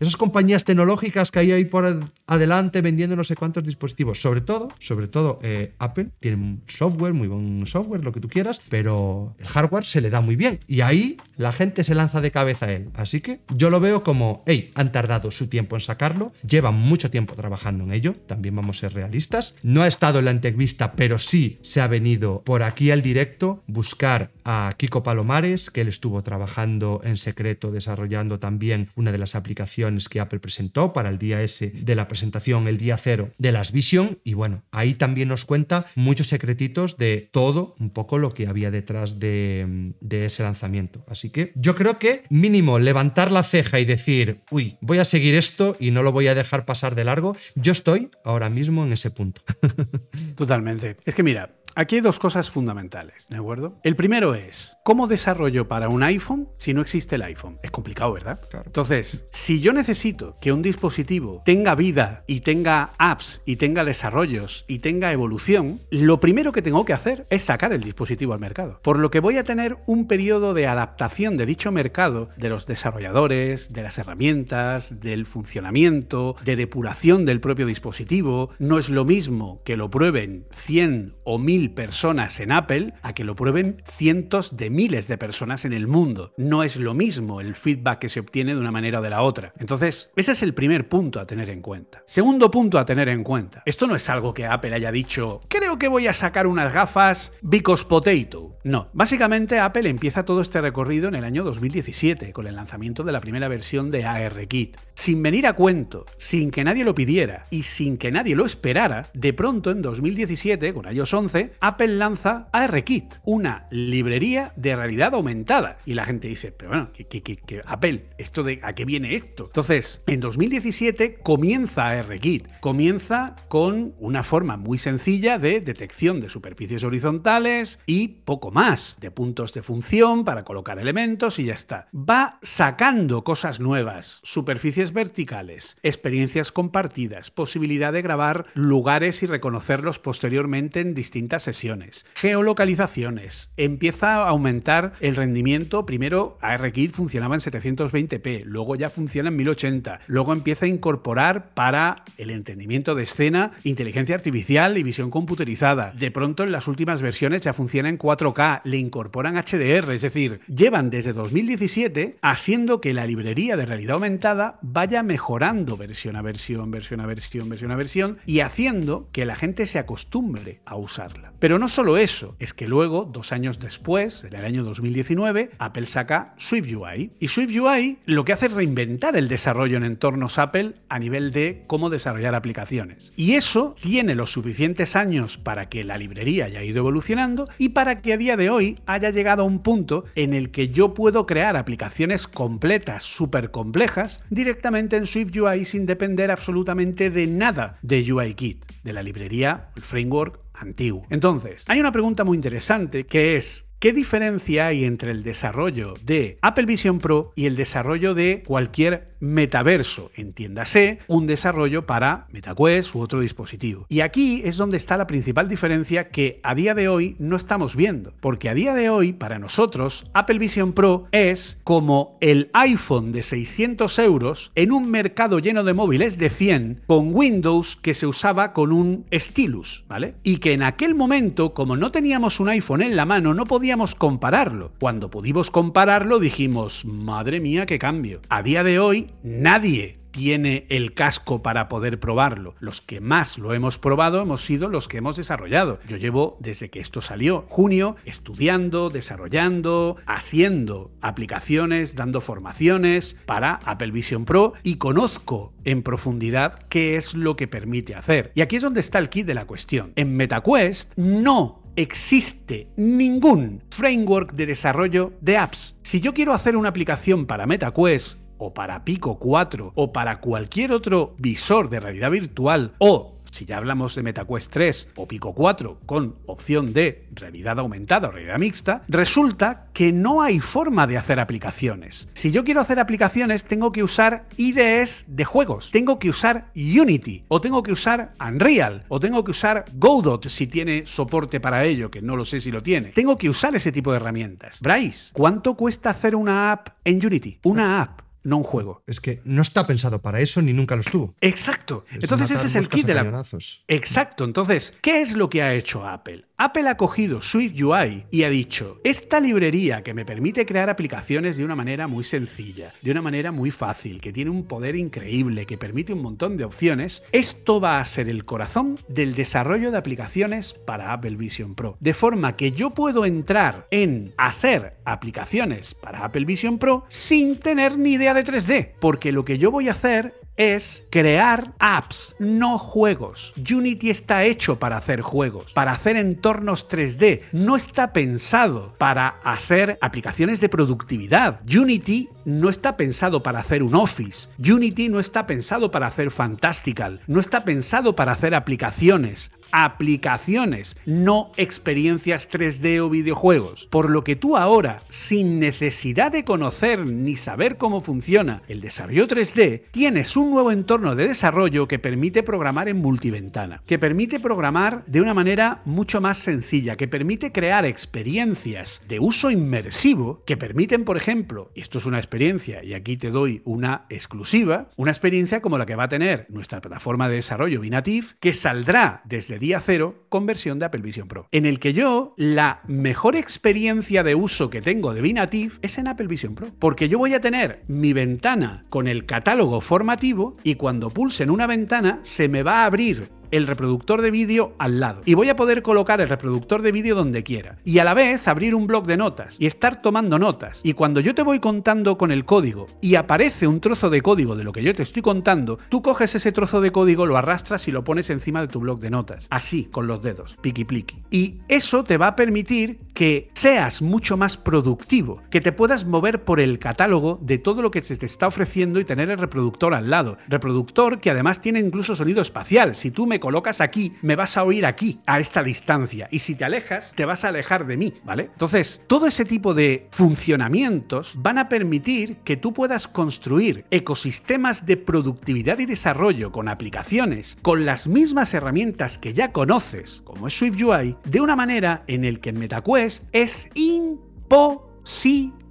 esas compañías tecnológicas que hay ahí por ad- adelante vendiendo no sé cuántos dispositivos, sobre todo, sobre todo eh, Apple tiene software, muy buen software, lo que tú quieras, pero el hardware se le da muy bien y ahí la gente se lanza de cabeza a él. Así que yo lo veo como, hey, han tardado su tiempo en sacarlo, llevan mucho tiempo trabajando en ello, también vamos a ser realistas. No ha estado en la entrevista, pero sí se ha venido por aquí al directo buscar a Kiko Palomares, que él estuvo trabajando en secreto desarrollando también una de las aplicaciones que Apple presentó para el día ese de la presentación, el día cero de las Vision. Y bueno, ahí también nos cuenta muchos secretitos de todo un poco lo que había detrás de, de ese lanzamiento. Así que yo creo que mínimo levantar la ceja y decir, uy, voy a seguir esto y no lo voy a dejar pasar de largo. Yo estoy ahora mismo en ese punto. Totalmente. Es que mira, aquí hay dos cosas fundamentales, ¿de acuerdo? El primero es, ¿cómo desarrollo para un iPhone si no existe el iPhone? Es complicado, ¿verdad? Claro. Entonces, si yo necesito que un dispositivo tenga vida y tenga apps y tenga desarrollos y tenga evolución, lo primero que tengo que hacer es sacar el dispositivo al mercado. Por lo que voy a tener un periodo de adaptación de dicho mercado, de los desarrolladores, de las herramientas, del funcionamiento, de depuración del propio dispositivo. No es lo mismo que lo prueben 100 o 1000 personas en Apple a que lo prueben cientos de miles de personas en el mundo. No es lo mismo el feedback que se obtiene de una manera o de la otra. Entonces, ese es el primer punto a tener en cuenta. Segundo punto a tener en cuenta. Esto no es algo que Apple haya dicho, creo que voy a sacar unas gafas Because Potato. No, básicamente Apple empieza todo este recorrido en el año 2017 con el lanzamiento de la primera versión de ARKit. Sin venir a cuento, sin que nadie lo pidiera y sin que nadie lo esperara, de pronto en 2017, con iOS 11, Apple lanza ARKit, una librería de realidad aumentada. Y la gente dice, pero bueno, ¿qué, qué- qué- qué- Apple, ¿esto de a qué viene esto? Entonces, en 2017 comienza ARKit. Comienza con una forma muy sencilla de detección de superficies horizontales y poco más, de puntos de función para colocar elementos y ya está. Va sacando cosas nuevas, superficies verticales, experiencias compartidas, posibilidad de grabar lugares y reconocerlos posteriormente en distintas sesiones, geolocalizaciones, empieza a aumentar el rendimiento, primero ARKit funcionaba en 720p, luego ya funciona en 1080, luego empieza a incorporar para el entendimiento de escena inteligencia artificial y visión computerizada. De pronto en las últimas versiones ya funciona en 4K, le incorporan HDR, es decir, llevan desde 2017 haciendo que la librería de realidad aumentada vaya mejorando versión a versión, versión a versión, versión a versión y haciendo que la gente se acostumbre a usarla. Pero no solo eso, es que luego, dos años después, en año 2019, Apple saca SwiftUI. Y SwiftUI lo que hace es reinventar el desarrollo en entornos Apple a nivel de cómo desarrollar aplicaciones. Y eso tiene los suficientes años para que la librería haya ido evolucionando y para que a día de hoy haya llegado a un punto en el que yo puedo crear aplicaciones completas, súper complejas, directamente en SwiftUI sin depender absolutamente de nada de UIKit, de la librería, el framework antiguo. Entonces, hay una pregunta muy interesante que es ¿Qué diferencia hay entre el desarrollo de Apple Vision Pro y el desarrollo de cualquier metaverso, entiéndase, un desarrollo para MetaQuest u otro dispositivo. Y aquí es donde está la principal diferencia que a día de hoy no estamos viendo, porque a día de hoy para nosotros Apple Vision Pro es como el iPhone de 600 euros en un mercado lleno de móviles de 100 con Windows que se usaba con un stylus, ¿vale? Y que en aquel momento, como no teníamos un iPhone en la mano, no podíamos compararlo. Cuando pudimos compararlo dijimos, madre mía, qué cambio. A día de hoy, nadie tiene el casco para poder probarlo. Los que más lo hemos probado hemos sido los que hemos desarrollado. Yo llevo desde que esto salió, junio, estudiando, desarrollando, haciendo aplicaciones, dando formaciones para Apple Vision Pro y conozco en profundidad qué es lo que permite hacer. Y aquí es donde está el kit de la cuestión. En MetaQuest no existe ningún framework de desarrollo de apps. Si yo quiero hacer una aplicación para MetaQuest o para Pico 4 o para cualquier otro visor de realidad virtual o si ya hablamos de MetaQuest 3 o Pico 4 con opción de realidad aumentada o realidad mixta, resulta que no hay forma de hacer aplicaciones. Si yo quiero hacer aplicaciones, tengo que usar IDEs de juegos, tengo que usar Unity, o tengo que usar Unreal, o tengo que usar Godot si tiene soporte para ello, que no lo sé si lo tiene. Tengo que usar ese tipo de herramientas. Bryce, ¿cuánto cuesta hacer una app en Unity? Una app no un juego. Es que no está pensado para eso ni nunca lo estuvo. Exacto. Entonces ese es el kit de la... Exacto. Entonces, ¿qué es lo que ha hecho Apple? Apple ha cogido Swift UI y ha dicho, esta librería que me permite crear aplicaciones de una manera muy sencilla, de una manera muy fácil, que tiene un poder increíble, que permite un montón de opciones, esto va a ser el corazón del desarrollo de aplicaciones para Apple Vision Pro. De forma que yo puedo entrar en hacer aplicaciones para Apple Vision Pro sin tener ni idea de 3D, porque lo que yo voy a hacer es crear apps, no juegos. Unity está hecho para hacer juegos, para hacer entornos 3D. No está pensado para hacer aplicaciones de productividad. Unity no está pensado para hacer un Office. Unity no está pensado para hacer Fantastical. No está pensado para hacer aplicaciones aplicaciones, no experiencias 3D o videojuegos. Por lo que tú ahora, sin necesidad de conocer ni saber cómo funciona el desarrollo 3D, tienes un nuevo entorno de desarrollo que permite programar en multiventana, que permite programar de una manera mucho más sencilla, que permite crear experiencias de uso inmersivo que permiten, por ejemplo, y esto es una experiencia, y aquí te doy una exclusiva, una experiencia como la que va a tener nuestra plataforma de desarrollo Binative, que saldrá desde día cero con versión de Apple Vision Pro. En el que yo, la mejor experiencia de uso que tengo de Binative es en Apple Vision Pro. Porque yo voy a tener mi ventana con el catálogo formativo y cuando pulse en una ventana se me va a abrir el reproductor de vídeo al lado. Y voy a poder colocar el reproductor de vídeo donde quiera. Y a la vez abrir un blog de notas y estar tomando notas. Y cuando yo te voy contando con el código y aparece un trozo de código de lo que yo te estoy contando, tú coges ese trozo de código, lo arrastras y lo pones encima de tu blog de notas. Así, con los dedos, piqui pliqui. Y eso te va a permitir que seas mucho más productivo, que te puedas mover por el catálogo de todo lo que se te está ofreciendo y tener el reproductor al lado. Reproductor que además tiene incluso sonido espacial. Si tú me colocas aquí, me vas a oír aquí, a esta distancia. Y si te alejas, te vas a alejar de mí, ¿vale? Entonces, todo ese tipo de funcionamientos van a permitir que tú puedas construir ecosistemas de productividad y desarrollo con aplicaciones, con las mismas herramientas que ya conoces, como es SwiftUI, de una manera en el que en MetaQuest es imposible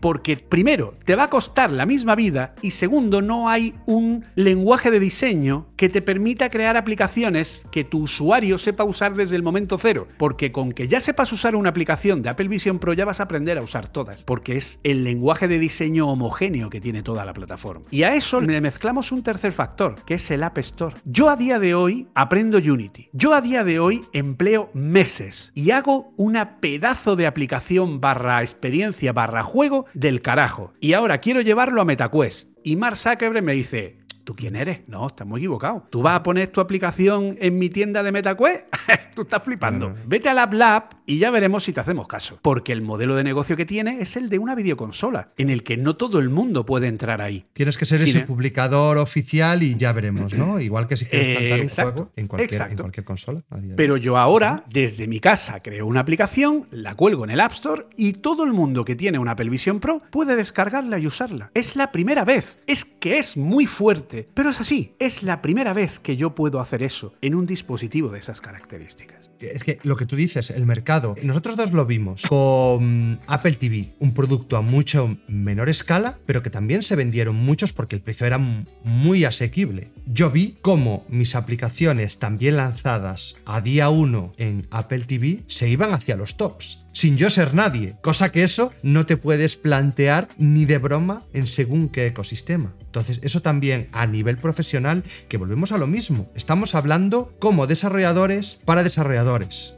porque primero, te va a costar la misma vida y segundo, no hay un lenguaje de diseño que te permita crear aplicaciones que tu usuario sepa usar desde el momento cero. Porque con que ya sepas usar una aplicación de Apple Vision Pro ya vas a aprender a usar todas, porque es el lenguaje de diseño homogéneo que tiene toda la plataforma. Y a eso le mezclamos un tercer factor, que es el App Store. Yo a día de hoy aprendo Unity. Yo a día de hoy empleo meses y hago una pedazo de aplicación barra experiencia barra juego del carajo. Y ahora quiero llevarlo a MetaQuest. Y Mark Zuckerberg me dice, ¿Tú quién eres? No, estás muy equivocado. ¿Tú vas a poner tu aplicación en mi tienda de MetaQuest? Tú estás flipando. Vete a Lab y ya veremos si te hacemos caso. Porque el modelo de negocio que tiene es el de una videoconsola, en el que no todo el mundo puede entrar ahí. Tienes que ser ese publicador oficial y ya veremos, ¿no? Igual que si quieres plantar un juego en cualquier, en cualquier consola. Pero yo ahora, desde mi casa, creo una aplicación, la cuelgo en el App Store y todo el mundo que tiene una Apple Vision Pro puede descargarla y usarla. Es la primera vez. Es que es muy fuerte, pero es así. Es la primera vez que yo puedo hacer eso en un dispositivo de esas características. Es que lo que tú dices, el mercado, nosotros dos lo vimos con Apple TV, un producto a mucho menor escala, pero que también se vendieron muchos porque el precio era muy asequible. Yo vi cómo mis aplicaciones también lanzadas a día 1 en Apple TV se iban hacia los tops sin yo ser nadie, cosa que eso no te puedes plantear ni de broma en según qué ecosistema. Entonces, eso también a nivel profesional, que volvemos a lo mismo. Estamos hablando como desarrolladores para desarrolladores.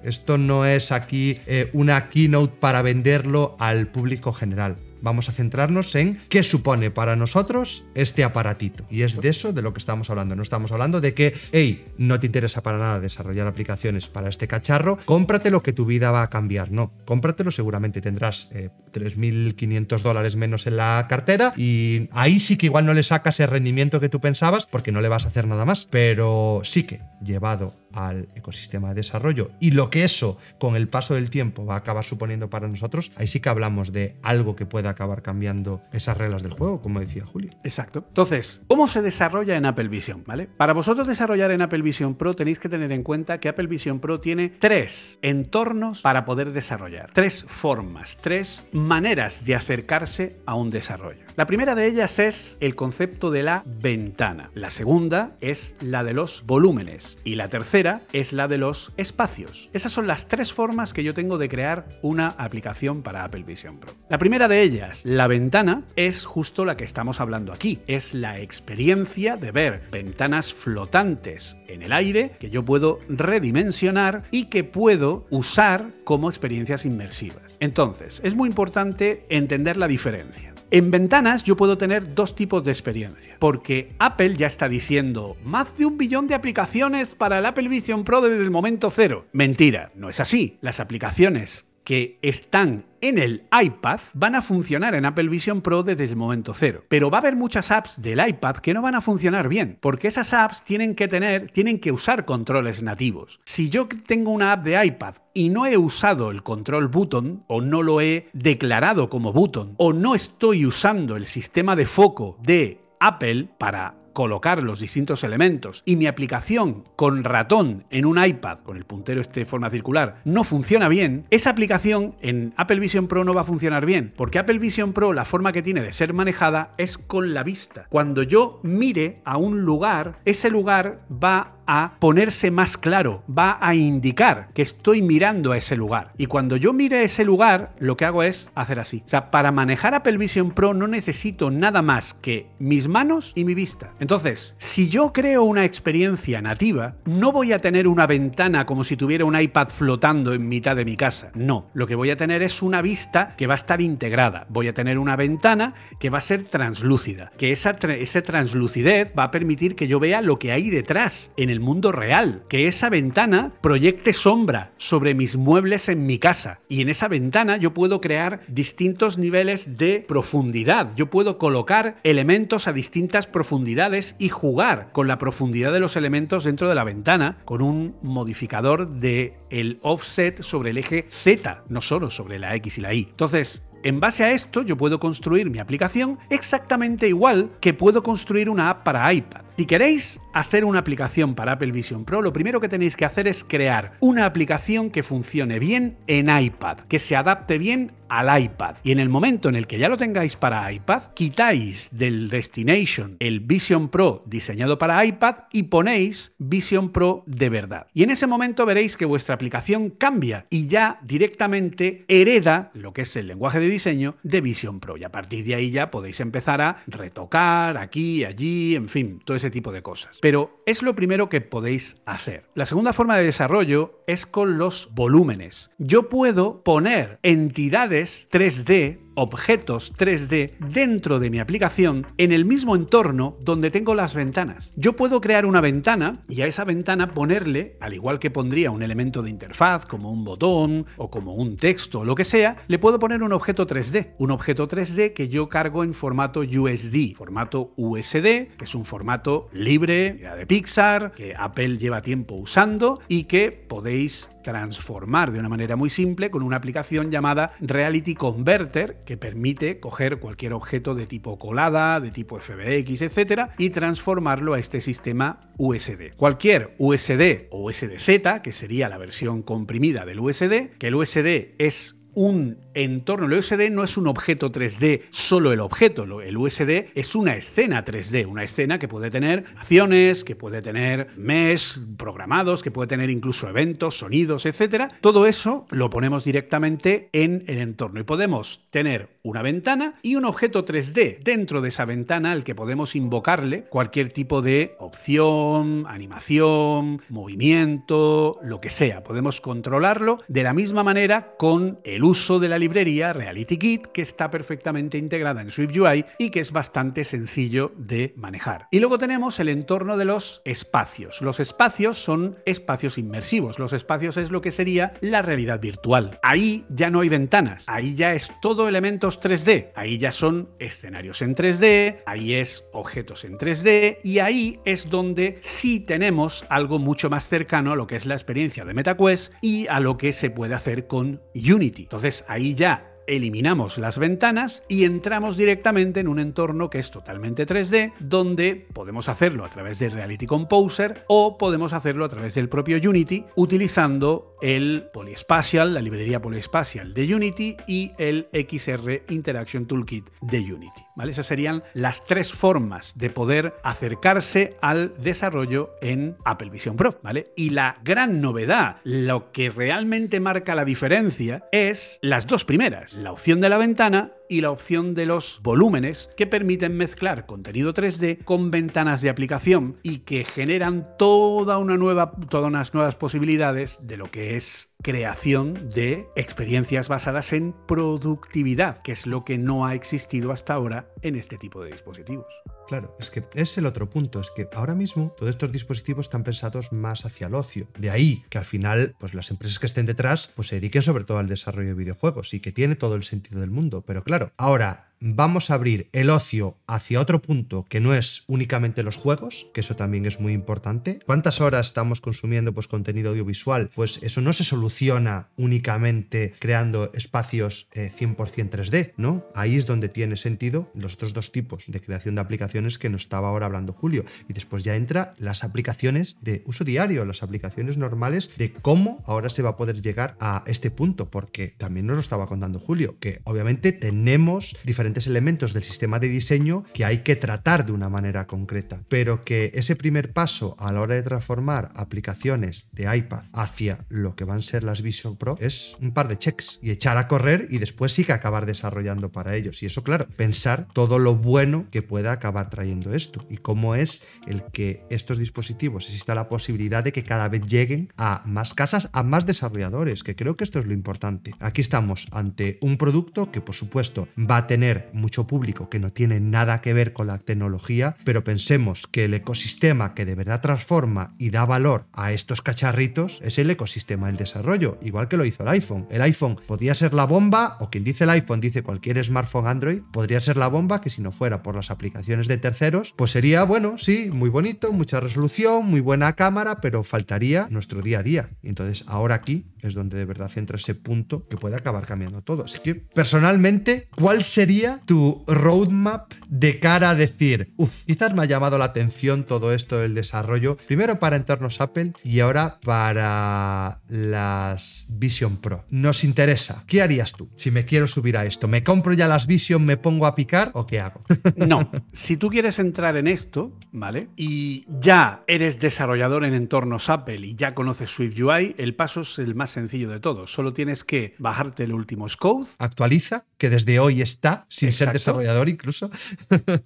Esto no es aquí eh, una keynote para venderlo al público general. Vamos a centrarnos en qué supone para nosotros este aparatito. Y es de eso de lo que estamos hablando. No estamos hablando de que, hey, no te interesa para nada desarrollar aplicaciones para este cacharro, cómprate lo que tu vida va a cambiar. No, cómpratelo, seguramente tendrás 3.500 eh, dólares menos en la cartera y ahí sí que igual no le sacas el rendimiento que tú pensabas porque no le vas a hacer nada más. Pero sí que llevado al ecosistema de desarrollo y lo que eso con el paso del tiempo va a acabar suponiendo para nosotros, ahí sí que hablamos de algo que pueda acabar cambiando esas reglas del juego, como decía Julio. Exacto. Entonces, ¿cómo se desarrolla en Apple Vision? ¿Vale? Para vosotros desarrollar en Apple Vision Pro tenéis que tener en cuenta que Apple Vision Pro tiene tres entornos para poder desarrollar, tres formas, tres maneras de acercarse a un desarrollo. La primera de ellas es el concepto de la ventana, la segunda es la de los volúmenes y la tercera es la de los espacios. Esas son las tres formas que yo tengo de crear una aplicación para Apple Vision Pro. La primera de ellas, la ventana, es justo la que estamos hablando aquí. Es la experiencia de ver ventanas flotantes en el aire que yo puedo redimensionar y que puedo usar como experiencias inmersivas. Entonces, es muy importante entender la diferencia. En ventanas yo puedo tener dos tipos de experiencia, porque Apple ya está diciendo más de un billón de aplicaciones para el Apple Vision Pro desde el momento cero. Mentira, no es así. Las aplicaciones que están en el iPad van a funcionar en Apple Vision Pro desde el momento cero. Pero va a haber muchas apps del iPad que no van a funcionar bien, porque esas apps tienen que tener, tienen que usar controles nativos. Si yo tengo una app de iPad y no he usado el control button o no lo he declarado como button o no estoy usando el sistema de foco de Apple para colocar los distintos elementos y mi aplicación con ratón en un iPad, con el puntero este de forma circular, no funciona bien, esa aplicación en Apple Vision Pro no va a funcionar bien, porque Apple Vision Pro la forma que tiene de ser manejada es con la vista. Cuando yo mire a un lugar, ese lugar va a ponerse más claro, va a indicar que estoy mirando a ese lugar. Y cuando yo mire ese lugar, lo que hago es hacer así. O sea, para manejar Apple Vision Pro no necesito nada más que mis manos y mi vista. Entonces, si yo creo una experiencia nativa, no voy a tener una ventana como si tuviera un iPad flotando en mitad de mi casa. No, lo que voy a tener es una vista que va a estar integrada. Voy a tener una ventana que va a ser translúcida, que esa, esa translucidez va a permitir que yo vea lo que hay detrás en el mundo real, que esa ventana proyecte sombra sobre mis muebles en mi casa y en esa ventana yo puedo crear distintos niveles de profundidad, yo puedo colocar elementos a distintas profundidades y jugar con la profundidad de los elementos dentro de la ventana con un modificador de el offset sobre el eje Z, no solo sobre la X y la Y. Entonces, en base a esto yo puedo construir mi aplicación exactamente igual que puedo construir una app para iPad. Si queréis hacer una aplicación para Apple Vision Pro, lo primero que tenéis que hacer es crear una aplicación que funcione bien en iPad, que se adapte bien al iPad. Y en el momento en el que ya lo tengáis para iPad, quitáis del Destination el Vision Pro diseñado para iPad y ponéis Vision Pro de verdad. Y en ese momento veréis que vuestra aplicación cambia y ya directamente hereda lo que es el lenguaje de diseño de Vision Pro. Y a partir de ahí ya podéis empezar a retocar aquí, allí, en fin, todo ese tipo de cosas. Pero es lo primero que podéis hacer. La segunda forma de desarrollo es con los volúmenes. Yo puedo poner entidades 3D objetos 3D dentro de mi aplicación en el mismo entorno donde tengo las ventanas. Yo puedo crear una ventana y a esa ventana ponerle, al igual que pondría un elemento de interfaz como un botón o como un texto o lo que sea, le puedo poner un objeto 3D. Un objeto 3D que yo cargo en formato USD, formato USD, que es un formato libre de Pixar, que Apple lleva tiempo usando y que podéis transformar de una manera muy simple con una aplicación llamada Reality Converter que permite coger cualquier objeto de tipo colada, de tipo FBX, etcétera, y transformarlo a este sistema USD. Cualquier USD o USDZ, que sería la versión comprimida del USD, que el USD es un entorno. El USD no es un objeto 3D, solo el objeto. El USD es una escena 3D, una escena que puede tener acciones, que puede tener mesh programados, que puede tener incluso eventos, sonidos, etc. Todo eso lo ponemos directamente en el entorno y podemos tener una ventana y un objeto 3D dentro de esa ventana al que podemos invocarle cualquier tipo de opción, animación, movimiento, lo que sea. Podemos controlarlo de la misma manera con el uso de la librería Reality Kit que está perfectamente integrada en SwiftUI y que es bastante sencillo de manejar. Y luego tenemos el entorno de los espacios. Los espacios son espacios inmersivos. Los espacios es lo que sería la realidad virtual. Ahí ya no hay ventanas, ahí ya es todo elementos 3D, ahí ya son escenarios en 3D, ahí es objetos en 3D y ahí es donde sí tenemos algo mucho más cercano a lo que es la experiencia de MetaQuest y a lo que se puede hacer con Unity. Entonces ahí ya eliminamos las ventanas y entramos directamente en un entorno que es totalmente 3D, donde podemos hacerlo a través de Reality Composer o podemos hacerlo a través del propio Unity utilizando el Polyspatial, la librería Polyspatial de Unity y el XR Interaction Toolkit de Unity. Esas serían las tres formas de poder acercarse al desarrollo en Apple Vision Pro. ¿vale? Y la gran novedad, lo que realmente marca la diferencia, es las dos primeras, la opción de la ventana y la opción de los volúmenes que permiten mezclar contenido 3D con ventanas de aplicación y que generan toda una nueva, todas unas nuevas posibilidades de lo que es creación de experiencias basadas en productividad, que es lo que no ha existido hasta ahora en este tipo de dispositivos. Claro, es que es el otro punto, es que ahora mismo todos estos dispositivos están pensados más hacia el ocio. De ahí que al final, pues las empresas que estén detrás, pues se dediquen sobre todo al desarrollo de videojuegos y que tiene todo el sentido del mundo. Pero claro, ahora vamos a abrir el ocio hacia otro punto que no es únicamente los juegos, que eso también es muy importante. ¿Cuántas horas estamos consumiendo pues, contenido audiovisual? Pues eso no se soluciona únicamente creando espacios 100% eh, 3D, ¿no? Ahí es donde tiene sentido los otros dos tipos de creación de aplicaciones que nos estaba ahora hablando Julio. Y después ya entra las aplicaciones de uso diario, las aplicaciones normales de cómo ahora se va a poder llegar a este punto, porque también nos lo estaba contando Julio, que obviamente tenemos diferentes elementos del sistema de diseño que hay que tratar de una manera concreta, pero que ese primer paso a la hora de transformar aplicaciones de iPad hacia lo que van a ser las Vision Pro es un par de checks y echar a correr y después sí que acabar desarrollando para ellos. Y eso, claro, pensar todo lo bueno que pueda acabar trayendo esto y cómo es el que estos dispositivos exista la posibilidad de que cada vez lleguen a más casas, a más desarrolladores, que creo que esto es lo importante. Aquí estamos ante un producto que por supuesto va a tener mucho público que no tiene nada que ver con la tecnología, pero pensemos que el ecosistema que de verdad transforma y da valor a estos cacharritos es el ecosistema del desarrollo, igual que lo hizo el iPhone. El iPhone podría ser la bomba, o quien dice el iPhone dice cualquier smartphone Android, podría ser la bomba que si no fuera por las aplicaciones de terceros, pues sería, bueno, sí, muy bonito, mucha resolución, muy buena cámara, pero faltaría nuestro día a día. Entonces ahora aquí es donde de verdad entra ese punto que puede acabar cambiando todo. Así que, personalmente, ¿cuál sería tu roadmap de cara a decir, uff, quizás me ha llamado la atención todo esto del desarrollo, primero para entornos Apple y ahora para las Vision Pro? Nos interesa. ¿Qué harías tú si me quiero subir a esto? ¿Me compro ya las Vision, me pongo a picar o qué hago? No, si tú quieres entrar en esto, ¿vale? Y ya eres desarrollador en entornos Apple y ya conoces SwiftUI, el paso es el más sencillo de todos. Solo tienes que bajarte el último Code. Actualiza que desde hoy está, sin ser desarrollador incluso.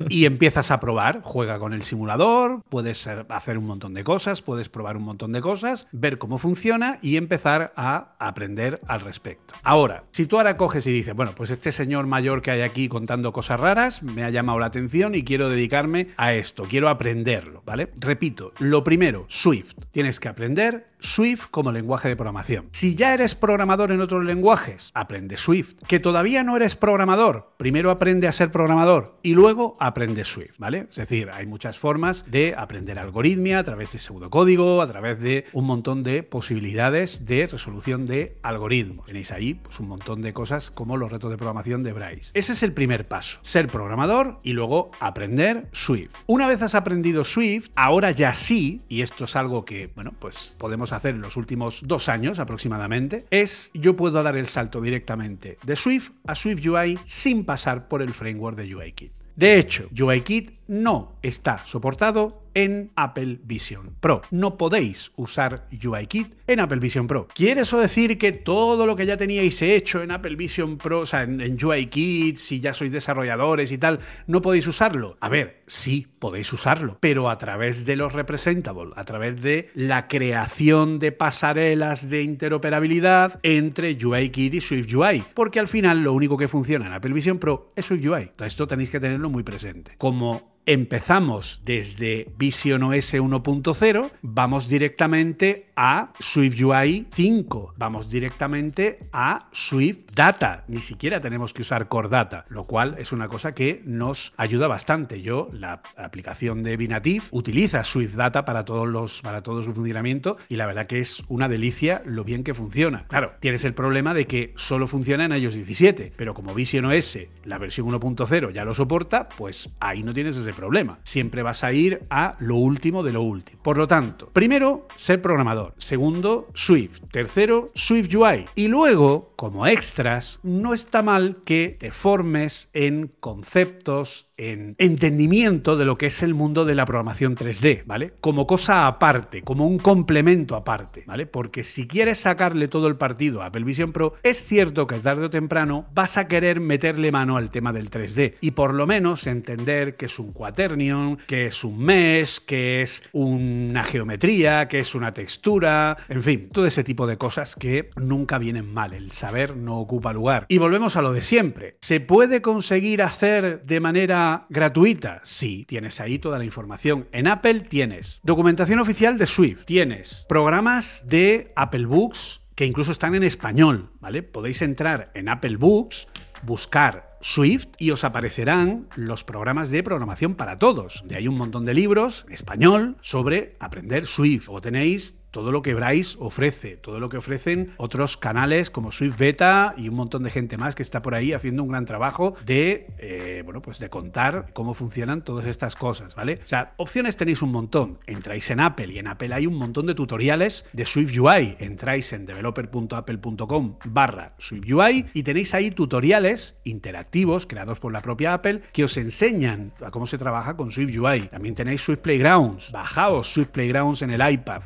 y empiezas a probar, juega con el simulador, puedes hacer un montón de cosas, puedes probar un montón de cosas, ver cómo funciona y empezar a aprender al respecto. Ahora, si tú ahora coges y dices, bueno, pues este señor mayor que hay aquí contando cosas raras me ha llamado la atención y quiero dedicarme a esto, quiero aprenderlo, ¿vale? Repito, lo primero, Swift. Tienes que aprender Swift como lenguaje de programación. Si ya eres programador en otros lenguajes, aprende Swift. Que todavía no eres programador, primero aprende a ser programador y luego aprende Swift, ¿vale? Es decir, hay muchas formas de aprender algoritmia a través de pseudocódigo, a través de un montón de posibilidades de resolución de algoritmos. Tenéis ahí pues, un montón de cosas como los retos de programación de Bryce. Ese es el primer paso, ser programador y luego aprender Swift. Una vez has aprendido Swift, ahora ya sí, y esto es algo que, bueno, pues podemos hacer en los últimos dos años aproximadamente, es yo puedo dar el salto directamente de Swift a Swift UI sin pasar por el framework de UIKit. De hecho, UIKit no está soportado en Apple Vision Pro. No podéis usar UIKit en Apple Vision Pro. ¿Quiere eso decir que todo lo que ya teníais hecho en Apple Vision Pro, o sea, en, en UIKit, si ya sois desarrolladores y tal, no podéis usarlo? A ver, sí, podéis usarlo, pero a través de los representable, a través de la creación de pasarelas de interoperabilidad entre UIKit y SwiftUI, porque al final lo único que funciona en Apple Vision Pro es SwiftUI. Esto tenéis que tenerlo muy presente. Como empezamos desde Vision OS 1.0, vamos directamente a SwiftUI 5, vamos directamente a Swift Data, ni siquiera tenemos que usar Core Data, lo cual es una cosa que nos ayuda bastante. Yo, la aplicación de Binative utiliza Swift Data para, todos los, para todo su funcionamiento y la verdad que es una delicia lo bien que funciona. Claro, tienes el problema de que solo funciona en iOS 17, pero como Vision OS, la versión 1.0 ya lo soporta, pues ahí no tienes ese problema. Siempre vas a ir a lo último de lo último. Por lo tanto, primero, ser programador. Segundo, Swift. Tercero, Swift UI. Y luego, como extras, no está mal que te formes en conceptos, en entendimiento de lo que es el mundo de la programación 3D, ¿vale? Como cosa aparte, como un complemento aparte, ¿vale? Porque si quieres sacarle todo el partido a Apple Vision Pro, es cierto que tarde o temprano vas a querer meterle mano al tema del 3D y por lo menos entender que es un quaternion, que es un mesh, que es una geometría, que es una textura, en fin, todo ese tipo de cosas que nunca vienen mal. El saber no ocupa lugar. Y volvemos a lo de siempre. ¿Se puede conseguir hacer de manera gratuita? Sí, tienes ahí toda la información. En Apple tienes documentación oficial de Swift, tienes programas de Apple Books que incluso están en español, ¿vale? Podéis entrar en Apple Books, buscar Swift y os aparecerán los programas de programación para todos. De ahí un montón de libros en español sobre aprender Swift. O tenéis todo lo que Bryce ofrece, todo lo que ofrecen otros canales como Swift Beta y un montón de gente más que está por ahí haciendo un gran trabajo de, eh, bueno, pues de contar cómo funcionan todas estas cosas, ¿vale? O sea, opciones tenéis un montón. Entráis en Apple y en Apple hay un montón de tutoriales de Swift UI. Entráis en developer.apple.com barra Swift UI y tenéis ahí tutoriales interactivos creados por la propia Apple que os enseñan a cómo se trabaja con Swift UI. También tenéis Swift Playgrounds. Bajaos Swift Playgrounds en el iPad.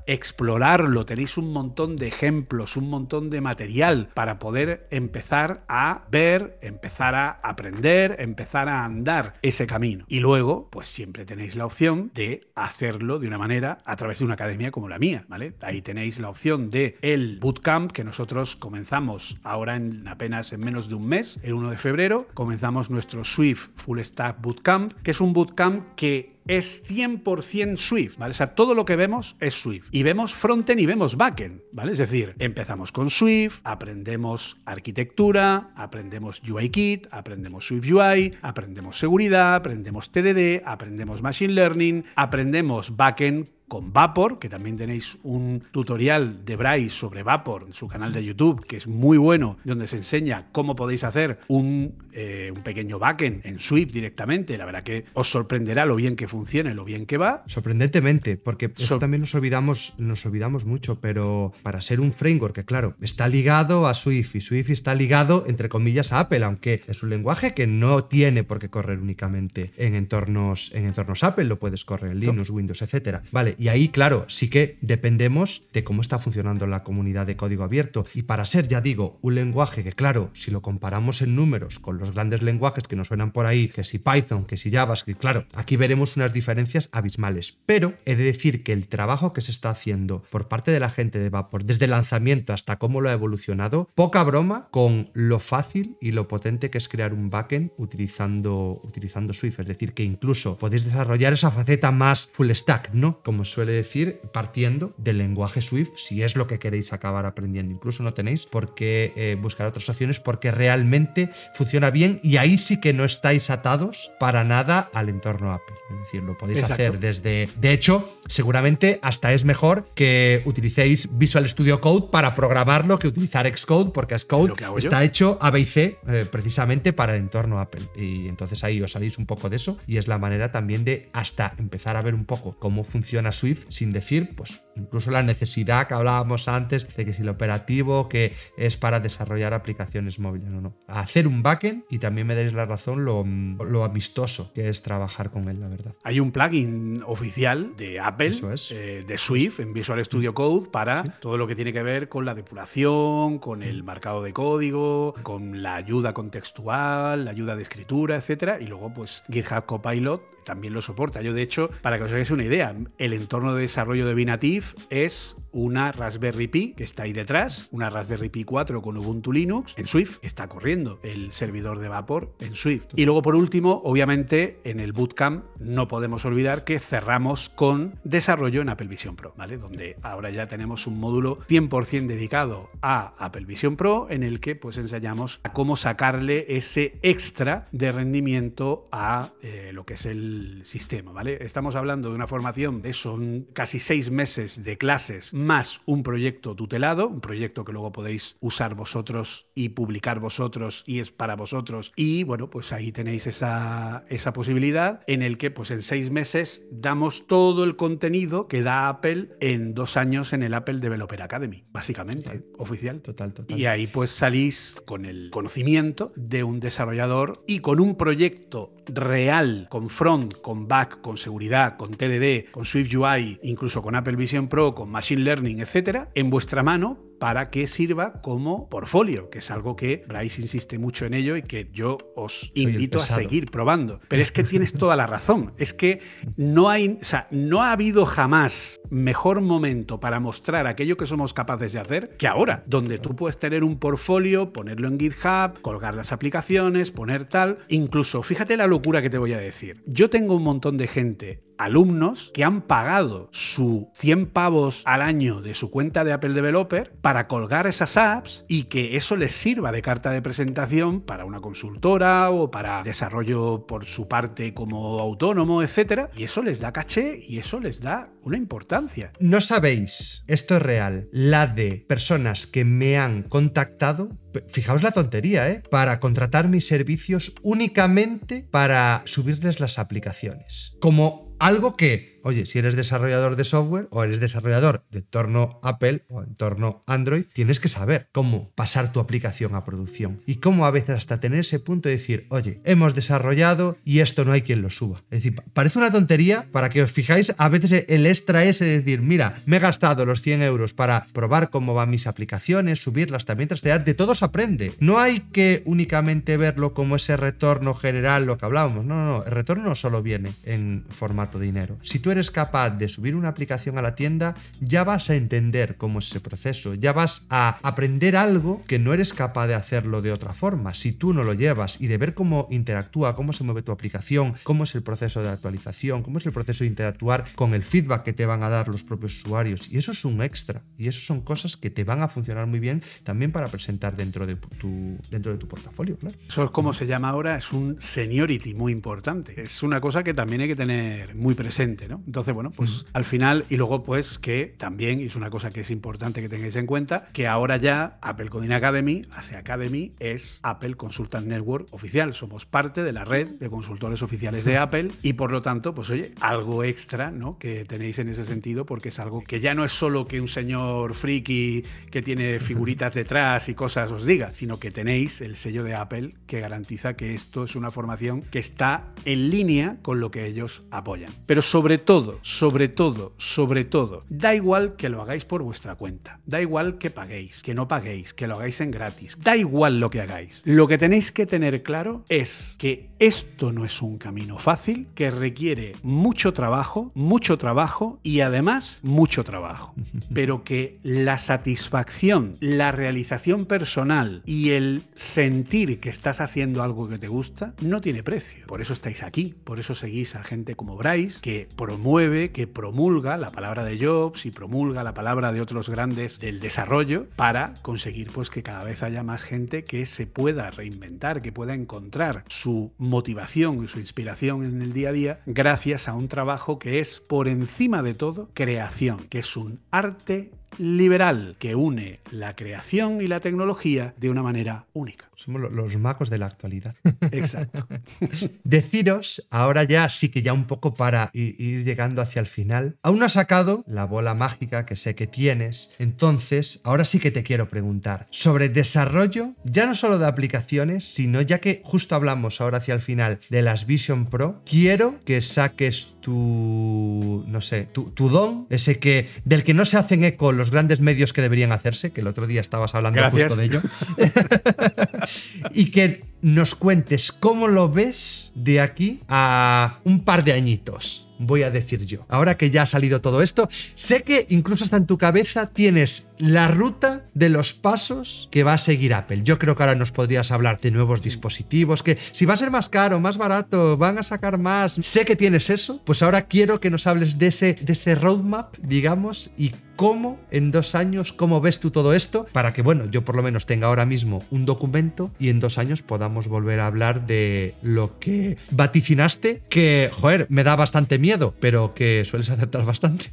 Explorarlo. Tenéis un montón de ejemplos, un montón de material para poder empezar a ver, empezar a aprender, empezar a andar ese camino. Y luego, pues siempre tenéis la opción de hacerlo de una manera a través de una academia como la mía, ¿vale? Ahí tenéis la opción de el bootcamp que nosotros comenzamos ahora en apenas en menos de un mes, el 1 de febrero, comenzamos nuestro Swift Full Stack Bootcamp, que es un bootcamp que es 100% Swift, ¿vale? O sea, todo lo que vemos es Swift. Y vemos frontend y vemos backend, ¿vale? Es decir, empezamos con Swift, aprendemos arquitectura, aprendemos UIKit, aprendemos Swift UI, aprendemos seguridad, aprendemos TDD, aprendemos Machine Learning, aprendemos backend con Vapor, que también tenéis un tutorial de Bryce sobre Vapor en su canal de YouTube, que es muy bueno, donde se enseña cómo podéis hacer un, eh, un pequeño backend en Swift directamente. La verdad que os sorprenderá lo bien que funciona y lo bien que va. Sorprendentemente, porque eso Sor- también nos olvidamos, nos olvidamos mucho, pero para ser un framework que, claro, está ligado a Swift y Swift está ligado, entre comillas, a Apple, aunque es un lenguaje que no tiene por qué correr únicamente en entornos, en entornos Apple, lo puedes correr en Linux, Windows, etcétera. Vale, Y ahí, claro, sí que dependemos de cómo está funcionando la comunidad de código abierto. Y para ser, ya digo, un lenguaje que, claro, si lo comparamos en números con los grandes lenguajes que nos suenan por ahí, que si Python, que si JavaScript, claro, aquí veremos unas diferencias abismales. Pero he de decir que el trabajo que se está haciendo por parte de la gente de Vapor, desde el lanzamiento hasta cómo lo ha evolucionado, poca broma con lo fácil y lo potente que es crear un backend utilizando, utilizando Swift. Es decir, que incluso podéis desarrollar esa faceta más full stack, ¿no? Como suele decir, partiendo del lenguaje Swift, si es lo que queréis acabar aprendiendo. Incluso no tenéis por qué eh, buscar otras opciones porque realmente funciona bien y ahí sí que no estáis atados para nada al entorno Apple. Es decir, lo podéis hacer desde... De hecho, seguramente hasta es mejor que utilicéis Visual Studio Code para programarlo que utilizar Xcode porque Xcode está hecho A, B y C eh, precisamente para el entorno Apple. Y entonces ahí os salís un poco de eso y es la manera también de hasta empezar a ver un poco cómo funciona Swift sin decir, pues incluso la necesidad que hablábamos antes de que si el operativo que es para desarrollar aplicaciones móviles o no. Hacer un backend y también me daréis la razón lo, lo, amistoso que es trabajar con él, la verdad. Hay un plugin oficial de Apple, eh, de Swift, en Visual Studio Code, para todo lo que tiene que ver con la depuración, con el marcado de código, con la ayuda contextual, la ayuda de escritura, etcétera. Y luego, pues, GitHub Copilot también lo soporta. Yo, de hecho, para que os hagáis una idea, el entorno de desarrollo de Binative es una Raspberry Pi que está ahí detrás, una Raspberry Pi 4 con Ubuntu Linux en Swift, está corriendo el servidor de Vapor en Swift. Y luego, por último, obviamente, en el Bootcamp no podemos olvidar que cerramos con desarrollo en Apple Vision Pro, ¿vale? Donde ahora ya tenemos un módulo 100% dedicado a Apple Vision Pro en el que pues enseñamos a cómo sacarle ese extra de rendimiento a eh, lo que es el sistema, ¿vale? Estamos hablando de una formación de son casi seis meses de clases más un proyecto tutelado, un proyecto que luego podéis usar vosotros y publicar vosotros y es para vosotros. Y bueno, pues ahí tenéis esa, esa posibilidad en el que pues en seis meses damos todo el contenido que da Apple en dos años en el Apple Developer Academy, básicamente, oficial. Total, total. Y ahí pues salís con el conocimiento de un desarrollador y con un proyecto real, con front con back, con seguridad, con TDD, con Swift UI, incluso con Apple Vision Pro, con Machine Learning, etcétera, en vuestra mano para que sirva como portfolio, que es algo que Bryce insiste mucho en ello y que yo os invito a seguir probando. Pero es que tienes toda la razón. Es que no hay, o sea, no ha habido jamás mejor momento para mostrar aquello que somos capaces de hacer que ahora, donde tú puedes tener un portfolio, ponerlo en GitHub, colgar las aplicaciones, poner tal. Incluso, fíjate la locura que te voy a decir. Yo tengo un montón de gente alumnos que han pagado su 100 pavos al año de su cuenta de Apple Developer para colgar esas apps y que eso les sirva de carta de presentación para una consultora o para desarrollo por su parte como autónomo, etcétera, y eso les da caché y eso les da una importancia. No sabéis, esto es real, la de personas que me han contactado fijaos la tontería, ¿eh? Para contratar mis servicios únicamente para subirles las aplicaciones. Como algo que Oye, si eres desarrollador de software o eres desarrollador de entorno Apple o entorno Android, tienes que saber cómo pasar tu aplicación a producción y cómo a veces hasta tener ese punto de decir, oye, hemos desarrollado y esto no hay quien lo suba. Es decir, parece una tontería para que os fijáis a veces el extra ese de decir, mira, me he gastado los 100 euros para probar cómo van mis aplicaciones, subirlas, también trastear, de todo se aprende. No hay que únicamente verlo como ese retorno general, lo que hablábamos. No, no, no, el retorno no solo viene en formato dinero. Si tú eres capaz de subir una aplicación a la tienda, ya vas a entender cómo es ese proceso, ya vas a aprender algo que no eres capaz de hacerlo de otra forma. Si tú no lo llevas y de ver cómo interactúa, cómo se mueve tu aplicación, cómo es el proceso de actualización, cómo es el proceso de interactuar con el feedback que te van a dar los propios usuarios. Y eso es un extra. Y eso son cosas que te van a funcionar muy bien también para presentar dentro de tu, dentro de tu portafolio, claro. Eso es como se llama ahora, es un seniority muy importante. Es una cosa que también hay que tener muy presente, ¿no? Entonces, bueno, pues al final, y luego pues que también, y es una cosa que es importante que tengáis en cuenta, que ahora ya Apple Coding Academy, hace Academy, es Apple Consultant Network oficial. Somos parte de la red de consultores oficiales de Apple y por lo tanto, pues oye, algo extra, ¿no? Que tenéis en ese sentido porque es algo que ya no es solo que un señor friki que tiene figuritas detrás y cosas os diga, sino que tenéis el sello de Apple que garantiza que esto es una formación que está en línea con lo que ellos apoyan. Pero sobre todo, todo, sobre todo, sobre todo, da igual que lo hagáis por vuestra cuenta, da igual que paguéis, que no paguéis, que lo hagáis en gratis, da igual lo que hagáis. Lo que tenéis que tener claro es que esto no es un camino fácil, que requiere mucho trabajo, mucho trabajo y además mucho trabajo, pero que la satisfacción, la realización personal y el sentir que estás haciendo algo que te gusta no tiene precio. Por eso estáis aquí, por eso seguís a gente como Bryce, que promueve, que promulga la palabra de Jobs y promulga la palabra de otros grandes del desarrollo para conseguir pues que cada vez haya más gente que se pueda reinventar, que pueda encontrar su motivación y su inspiración en el día a día gracias a un trabajo que es por encima de todo creación, que es un arte liberal que une la creación y la tecnología de una manera única. Somos los magos de la actualidad. Exacto. Deciros, ahora ya sí que ya un poco para ir llegando hacia el final, aún no has sacado la bola mágica que sé que tienes, entonces ahora sí que te quiero preguntar sobre desarrollo, ya no solo de aplicaciones, sino ya que justo hablamos ahora hacia el final de las Vision Pro, quiero que saques tu, no sé, tu, tu don, ese que del que no se hacen eco los grandes medios que deberían hacerse, que el otro día estabas hablando justo de ello. y que nos cuentes cómo lo ves de aquí a un par de añitos voy a decir yo. Ahora que ya ha salido todo esto, sé que incluso hasta en tu cabeza tienes la ruta de los pasos que va a seguir Apple. Yo creo que ahora nos podrías hablar de nuevos dispositivos, que si va a ser más caro, más barato, van a sacar más. Sé que tienes eso, pues ahora quiero que nos hables de ese, de ese roadmap, digamos, y cómo en dos años, cómo ves tú todo esto, para que, bueno, yo por lo menos tenga ahora mismo un documento y en dos años podamos volver a hablar de lo que vaticinaste, que, joder, me da bastante miedo, pero que sueles acertar bastante.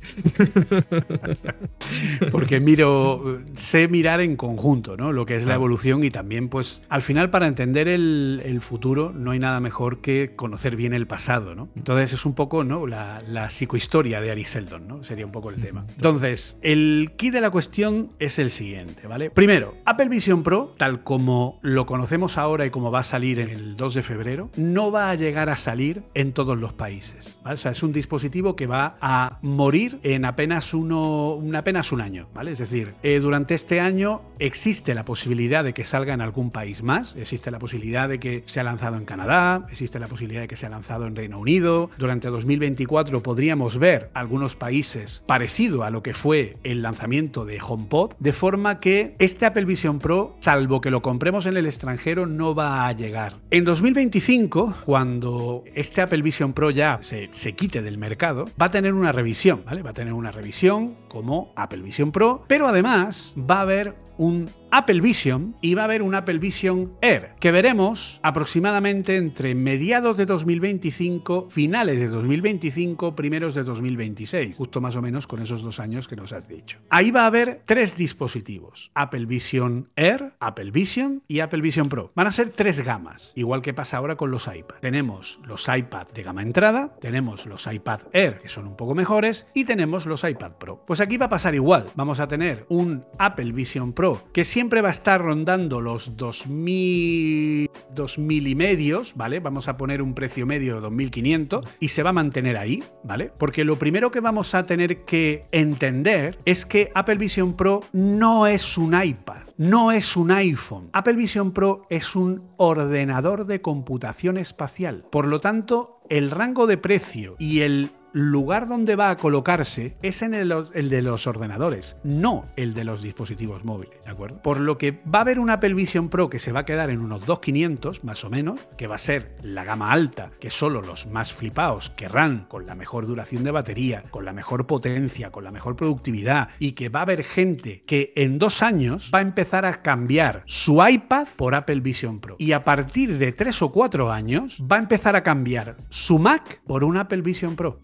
Porque miro, sé mirar en conjunto, ¿no? Lo que es la evolución y también, pues, al final para entender el, el futuro no hay nada mejor que conocer bien el pasado, ¿no? Entonces es un poco, ¿no? La, la psicohistoria de Ari Seldon, ¿no? Sería un poco el tema. Entonces, el key de la cuestión es el siguiente, ¿vale? Primero, Apple Vision Pro, tal como lo conocemos ahora y como va a salir en el 2 de febrero, no va a llegar a salir en todos los países. O sea, es un dispositivo que va a morir en apenas uno, en apenas un año, ¿vale? Es decir, eh, durante este año existe la posibilidad de que salga en algún país más, existe la posibilidad de que sea lanzado en Canadá, existe la posibilidad de que sea lanzado en Reino Unido, durante 2024 podríamos ver algunos países parecido a lo que fue el lanzamiento de HomePod, de forma que este Apple Vision Pro, salvo que lo compremos en el extranjero, no va a llegar. En 2025, cuando este Apple Vision Pro ya se, se quite del mercado, va a tener una revisión, ¿vale? Va a tener una revisión como Apple Vision Pro, pero además va a haber un Apple Vision y va a haber un Apple Vision Air, que veremos aproximadamente entre mediados de 2025, finales de 2025, primeros de 2026, justo más o menos con esos dos años que nos has dicho. Ahí va a haber tres dispositivos, Apple Vision Air, Apple Vision y Apple Vision Pro. Van a ser tres gamas, igual que pasa ahora con los iPad. Tenemos los iPad de gama entrada, tenemos los iPad Air, que son un poco mejores, y tenemos los iPad Pro. Pues aquí va a pasar igual, vamos a tener un Apple Vision Pro que siempre va a estar rondando los 2000, 2000 y medios, ¿vale? Vamos a poner un precio medio de 2500 y se va a mantener ahí, ¿vale? Porque lo primero que vamos a tener que entender es que Apple Vision Pro no es un iPad, no es un iPhone. Apple Vision Pro es un ordenador de computación espacial. Por lo tanto, el rango de precio y el lugar donde va a colocarse es en el, de los ordenadores, no el de los dispositivos móviles, ¿de acuerdo? Por lo que va a haber una Apple Vision Pro que se va a quedar en unos 2500 más o menos, que va a ser la gama alta, que solo los más flipados querrán, con la mejor duración de batería, con la mejor potencia, con la mejor productividad, y que va a haber gente que en dos años va a empezar a cambiar su iPad por Apple Vision Pro. Y a partir de tres o cuatro años va a empezar a cambiar su Mac por un Apple Vision Pro.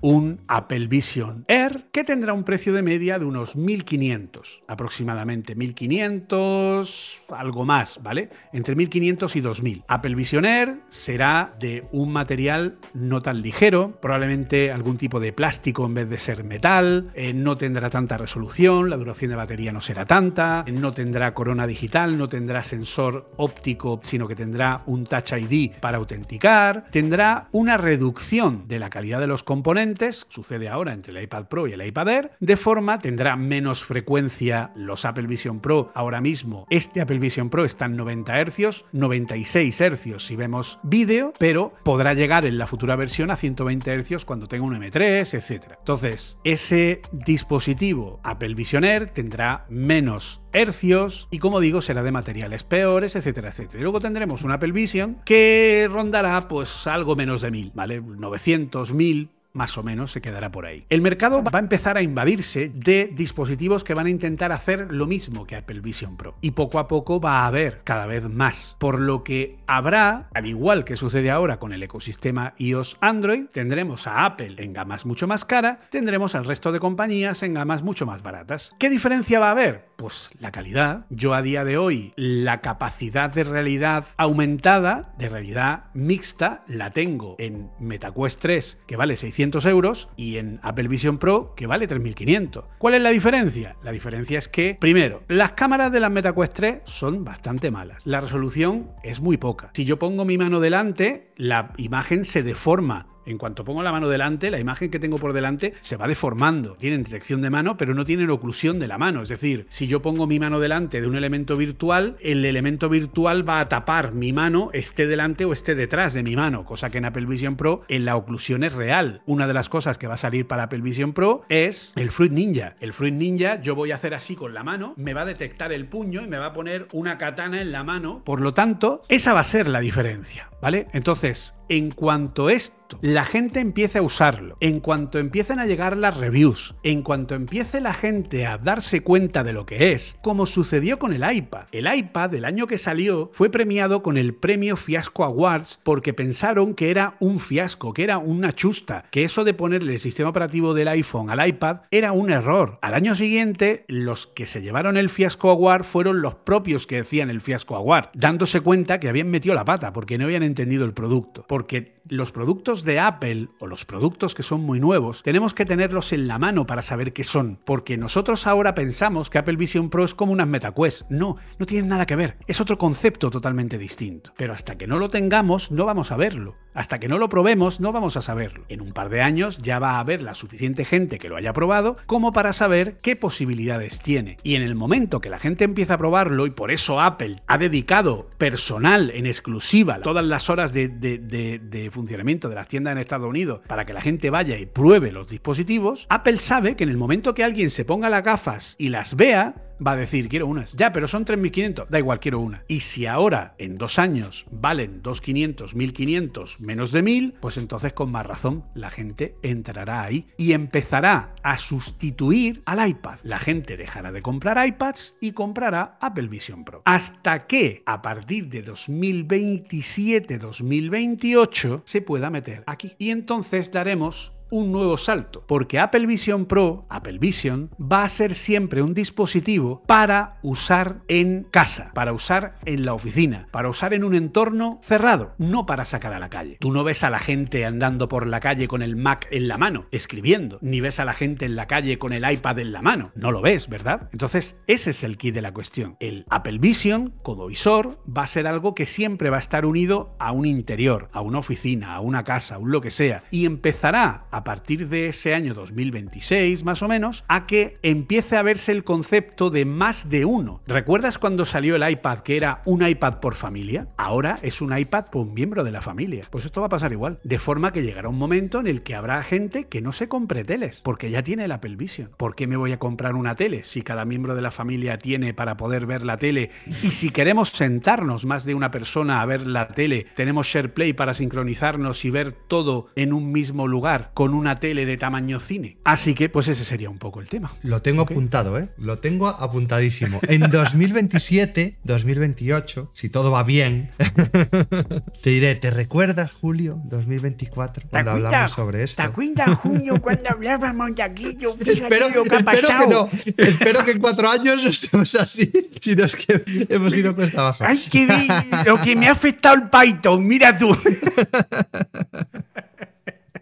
Un Apple Vision Air que tendrá un precio de media de unos 1500, aproximadamente 1500, algo más, ¿vale? Entre 1500 y 2000. Apple Vision Air será de un material no tan ligero, probablemente algún tipo de plástico en vez de ser metal, eh, no tendrá tanta resolución, la duración de batería no será tanta, no tendrá corona digital, no tendrá sensor óptico, sino que tendrá un Touch ID para autenticar, tendrá una reducción de la calidad de los componentes componentes, sucede ahora entre el iPad Pro y el iPad Air, de forma tendrá menos frecuencia los Apple Vision Pro. Ahora mismo este Apple Vision Pro está en 90 Hz, 96 Hz si vemos vídeo, pero podrá llegar en la futura versión a 120 Hz cuando tenga un M3, etc. Entonces, ese dispositivo Apple Vision Air tendrá menos hercios y como digo será de materiales peores, etcétera, etcétera. Y luego tendremos un Apple Vision que rondará pues algo menos de 1000, ¿vale? 900, 1000, más o menos se quedará por ahí. El mercado va a empezar a invadirse de dispositivos que van a intentar hacer lo mismo que Apple Vision Pro. Y poco a poco va a haber cada vez más. Por lo que habrá, al igual que sucede ahora con el ecosistema iOS Android, tendremos a Apple en gamas mucho más cara, tendremos al resto de compañías en gamas mucho más baratas. ¿Qué diferencia va a haber? Pues la calidad. Yo a día de hoy la capacidad de realidad aumentada, de realidad mixta, la tengo en MetaQuest 3, que vale 600 euros y en Apple Vision Pro que vale 3.500. ¿Cuál es la diferencia? La diferencia es que, primero, las cámaras de las MetaQuest 3 son bastante malas. La resolución es muy poca. Si yo pongo mi mano delante, la imagen se deforma en cuanto pongo la mano delante, la imagen que tengo por delante se va deformando. Tienen detección de mano, pero no tienen oclusión de la mano. Es decir, si yo pongo mi mano delante de un elemento virtual, el elemento virtual va a tapar mi mano, esté delante o esté detrás de mi mano, cosa que en Apple Vision Pro en la oclusión es real. Una de las cosas que va a salir para Apple Vision Pro es el Fruit Ninja. El Fruit Ninja yo voy a hacer así con la mano, me va a detectar el puño y me va a poner una katana en la mano. Por lo tanto, esa va a ser la diferencia, ¿vale? Entonces, en cuanto esto, la gente empiece a usarlo, en cuanto empiecen a llegar las reviews, en cuanto empiece la gente a darse cuenta de lo que es, como sucedió con el iPad. El iPad, el año que salió, fue premiado con el premio Fiasco Awards porque pensaron que era un fiasco, que era una chusta, que eso de ponerle el sistema operativo del iPhone al iPad era un error. Al año siguiente, los que se llevaron el Fiasco Award fueron los propios que decían el Fiasco Award, dándose cuenta que habían metido la pata porque no habían entendido el producto porque los productos de Apple o los productos que son muy nuevos, tenemos que tenerlos en la mano para saber qué son, porque nosotros ahora pensamos que Apple Vision Pro es como unas MetaQuest. No, no tienen nada que ver, es otro concepto totalmente distinto. Pero hasta que no lo tengamos, no vamos a verlo. Hasta que no lo probemos, no vamos a saberlo. En un par de años ya va a haber la suficiente gente que lo haya probado como para saber qué posibilidades tiene. Y en el momento que la gente empieza a probarlo, y por eso Apple ha dedicado personal en exclusiva todas las horas de, de, de, funcionamiento de las tiendas en Estados Unidos para que la gente vaya y pruebe los dispositivos, Apple sabe que en el momento que alguien se ponga las gafas y las vea, va a decir, quiero unas. Ya, pero son 3.500. Da igual, quiero una. Y si ahora, en dos años, valen 2.500, 1.500, menos de 1.000, pues entonces con más razón la gente entrará ahí y empezará a sustituir al iPad. La gente dejará de comprar iPads y comprará Apple Vision Pro. Hasta que a partir de 2027-2028 se pueda meter aquí. Y entonces daremos un nuevo salto, porque Apple Vision Pro, Apple Vision, va a ser siempre un dispositivo para usar en casa, para usar en la oficina, para usar en un entorno cerrado, no para sacar a la calle. Tú no ves a la gente andando por la calle con el Mac en la mano, escribiendo, ni ves a la gente en la calle con el iPad en la mano. No lo ves, ¿verdad? Entonces, ese es el key de la cuestión. El Apple Vision, como visor, va a ser algo que siempre va a estar unido a un interior, a una oficina, a una casa, a un lo que sea, y empezará a partir de ese año 2026 más o menos, a que empiece a verse el concepto de más de uno. ¿Recuerdas cuando salió el iPad que era un iPad por familia? Ahora es un iPad por un miembro de la familia. Pues esto va a pasar igual. De forma que llegará un momento en el que habrá gente que no se compre teles, porque ya tiene el Apple Vision. ¿Por qué me voy a comprar una tele si cada miembro de la familia tiene para poder ver la tele? Y si queremos sentarnos más de una persona a ver la tele, tenemos SharePlay para sincronizarnos y ver todo en un mismo lugar una tele de tamaño cine. Así que, pues ese sería un poco el tema. Lo tengo apuntado, ¿eh? Lo tengo apuntadísimo. En 2027, 2028, si todo va bien, te diré, ¿te recuerdas, Julio, 2024, cuando hablamos sobre esto? ¿Te acuerdas, Julio, cuando hablábamos de aquello? espero, lo que, ha espero que no. Espero que en cuatro años no estemos así, si no es que hemos ido cuesta abajo. Ay, que vi lo que me ha afectado el Python, mira tú.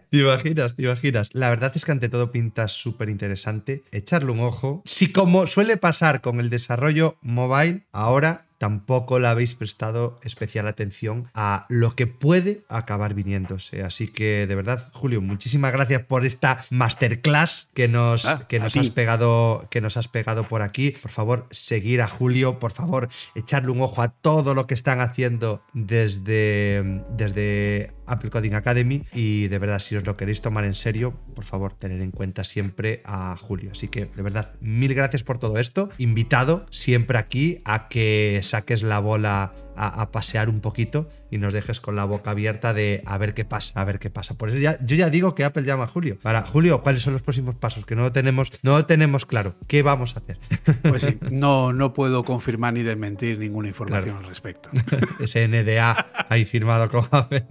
Te imaginas, te. La verdad es que ante todo pinta súper interesante. Echarle un ojo. Si como suele pasar con el desarrollo mobile, ahora tampoco le habéis prestado especial atención a lo que puede acabar viniéndose. Así que de verdad, Julio, muchísimas gracias por esta masterclass que nos, Ah, que nos has pegado, que nos has pegado por aquí. Por favor, seguir a Julio, por favor, echarle un ojo a todo lo que están haciendo desde, desde Apple Coding Academy. Y de verdad, si os lo queréis tomar en serio, por favor, tener en cuenta siempre a Julio. Así que, de verdad, mil gracias por todo esto. Invitado siempre aquí a que saques la bola a, a pasear un poquito y nos dejes con la boca abierta de a ver qué pasa, a ver qué pasa. Por eso ya, yo ya digo que Apple llama a Julio. Para Julio, ¿cuáles son los próximos pasos? Que no lo tenemos, no lo tenemos claro. ¿Qué vamos a hacer? Pues sí, no, no puedo confirmar ni desmentir ninguna información al respecto. Ese NDA ahí firmado con Apple.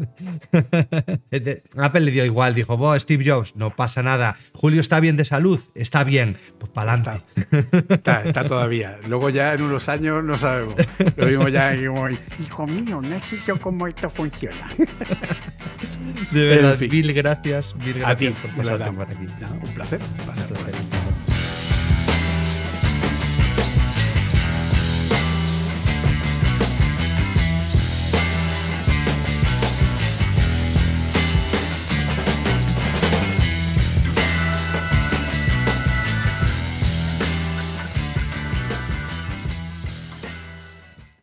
Apple le dio igual, dijo, "Buah, Steve Jobs, no pasa nada. Julio está bien de salud, está bien. Pues para adelante. Está, está todavía. Luego ya en unos años no sabemos. Lo mismo ya hijo mío, no sé yo cómo esto funciona. De verdad, En fin. mil gracias, mil A ti, gracias por pasarte por aquí. No, un placer. Un placer.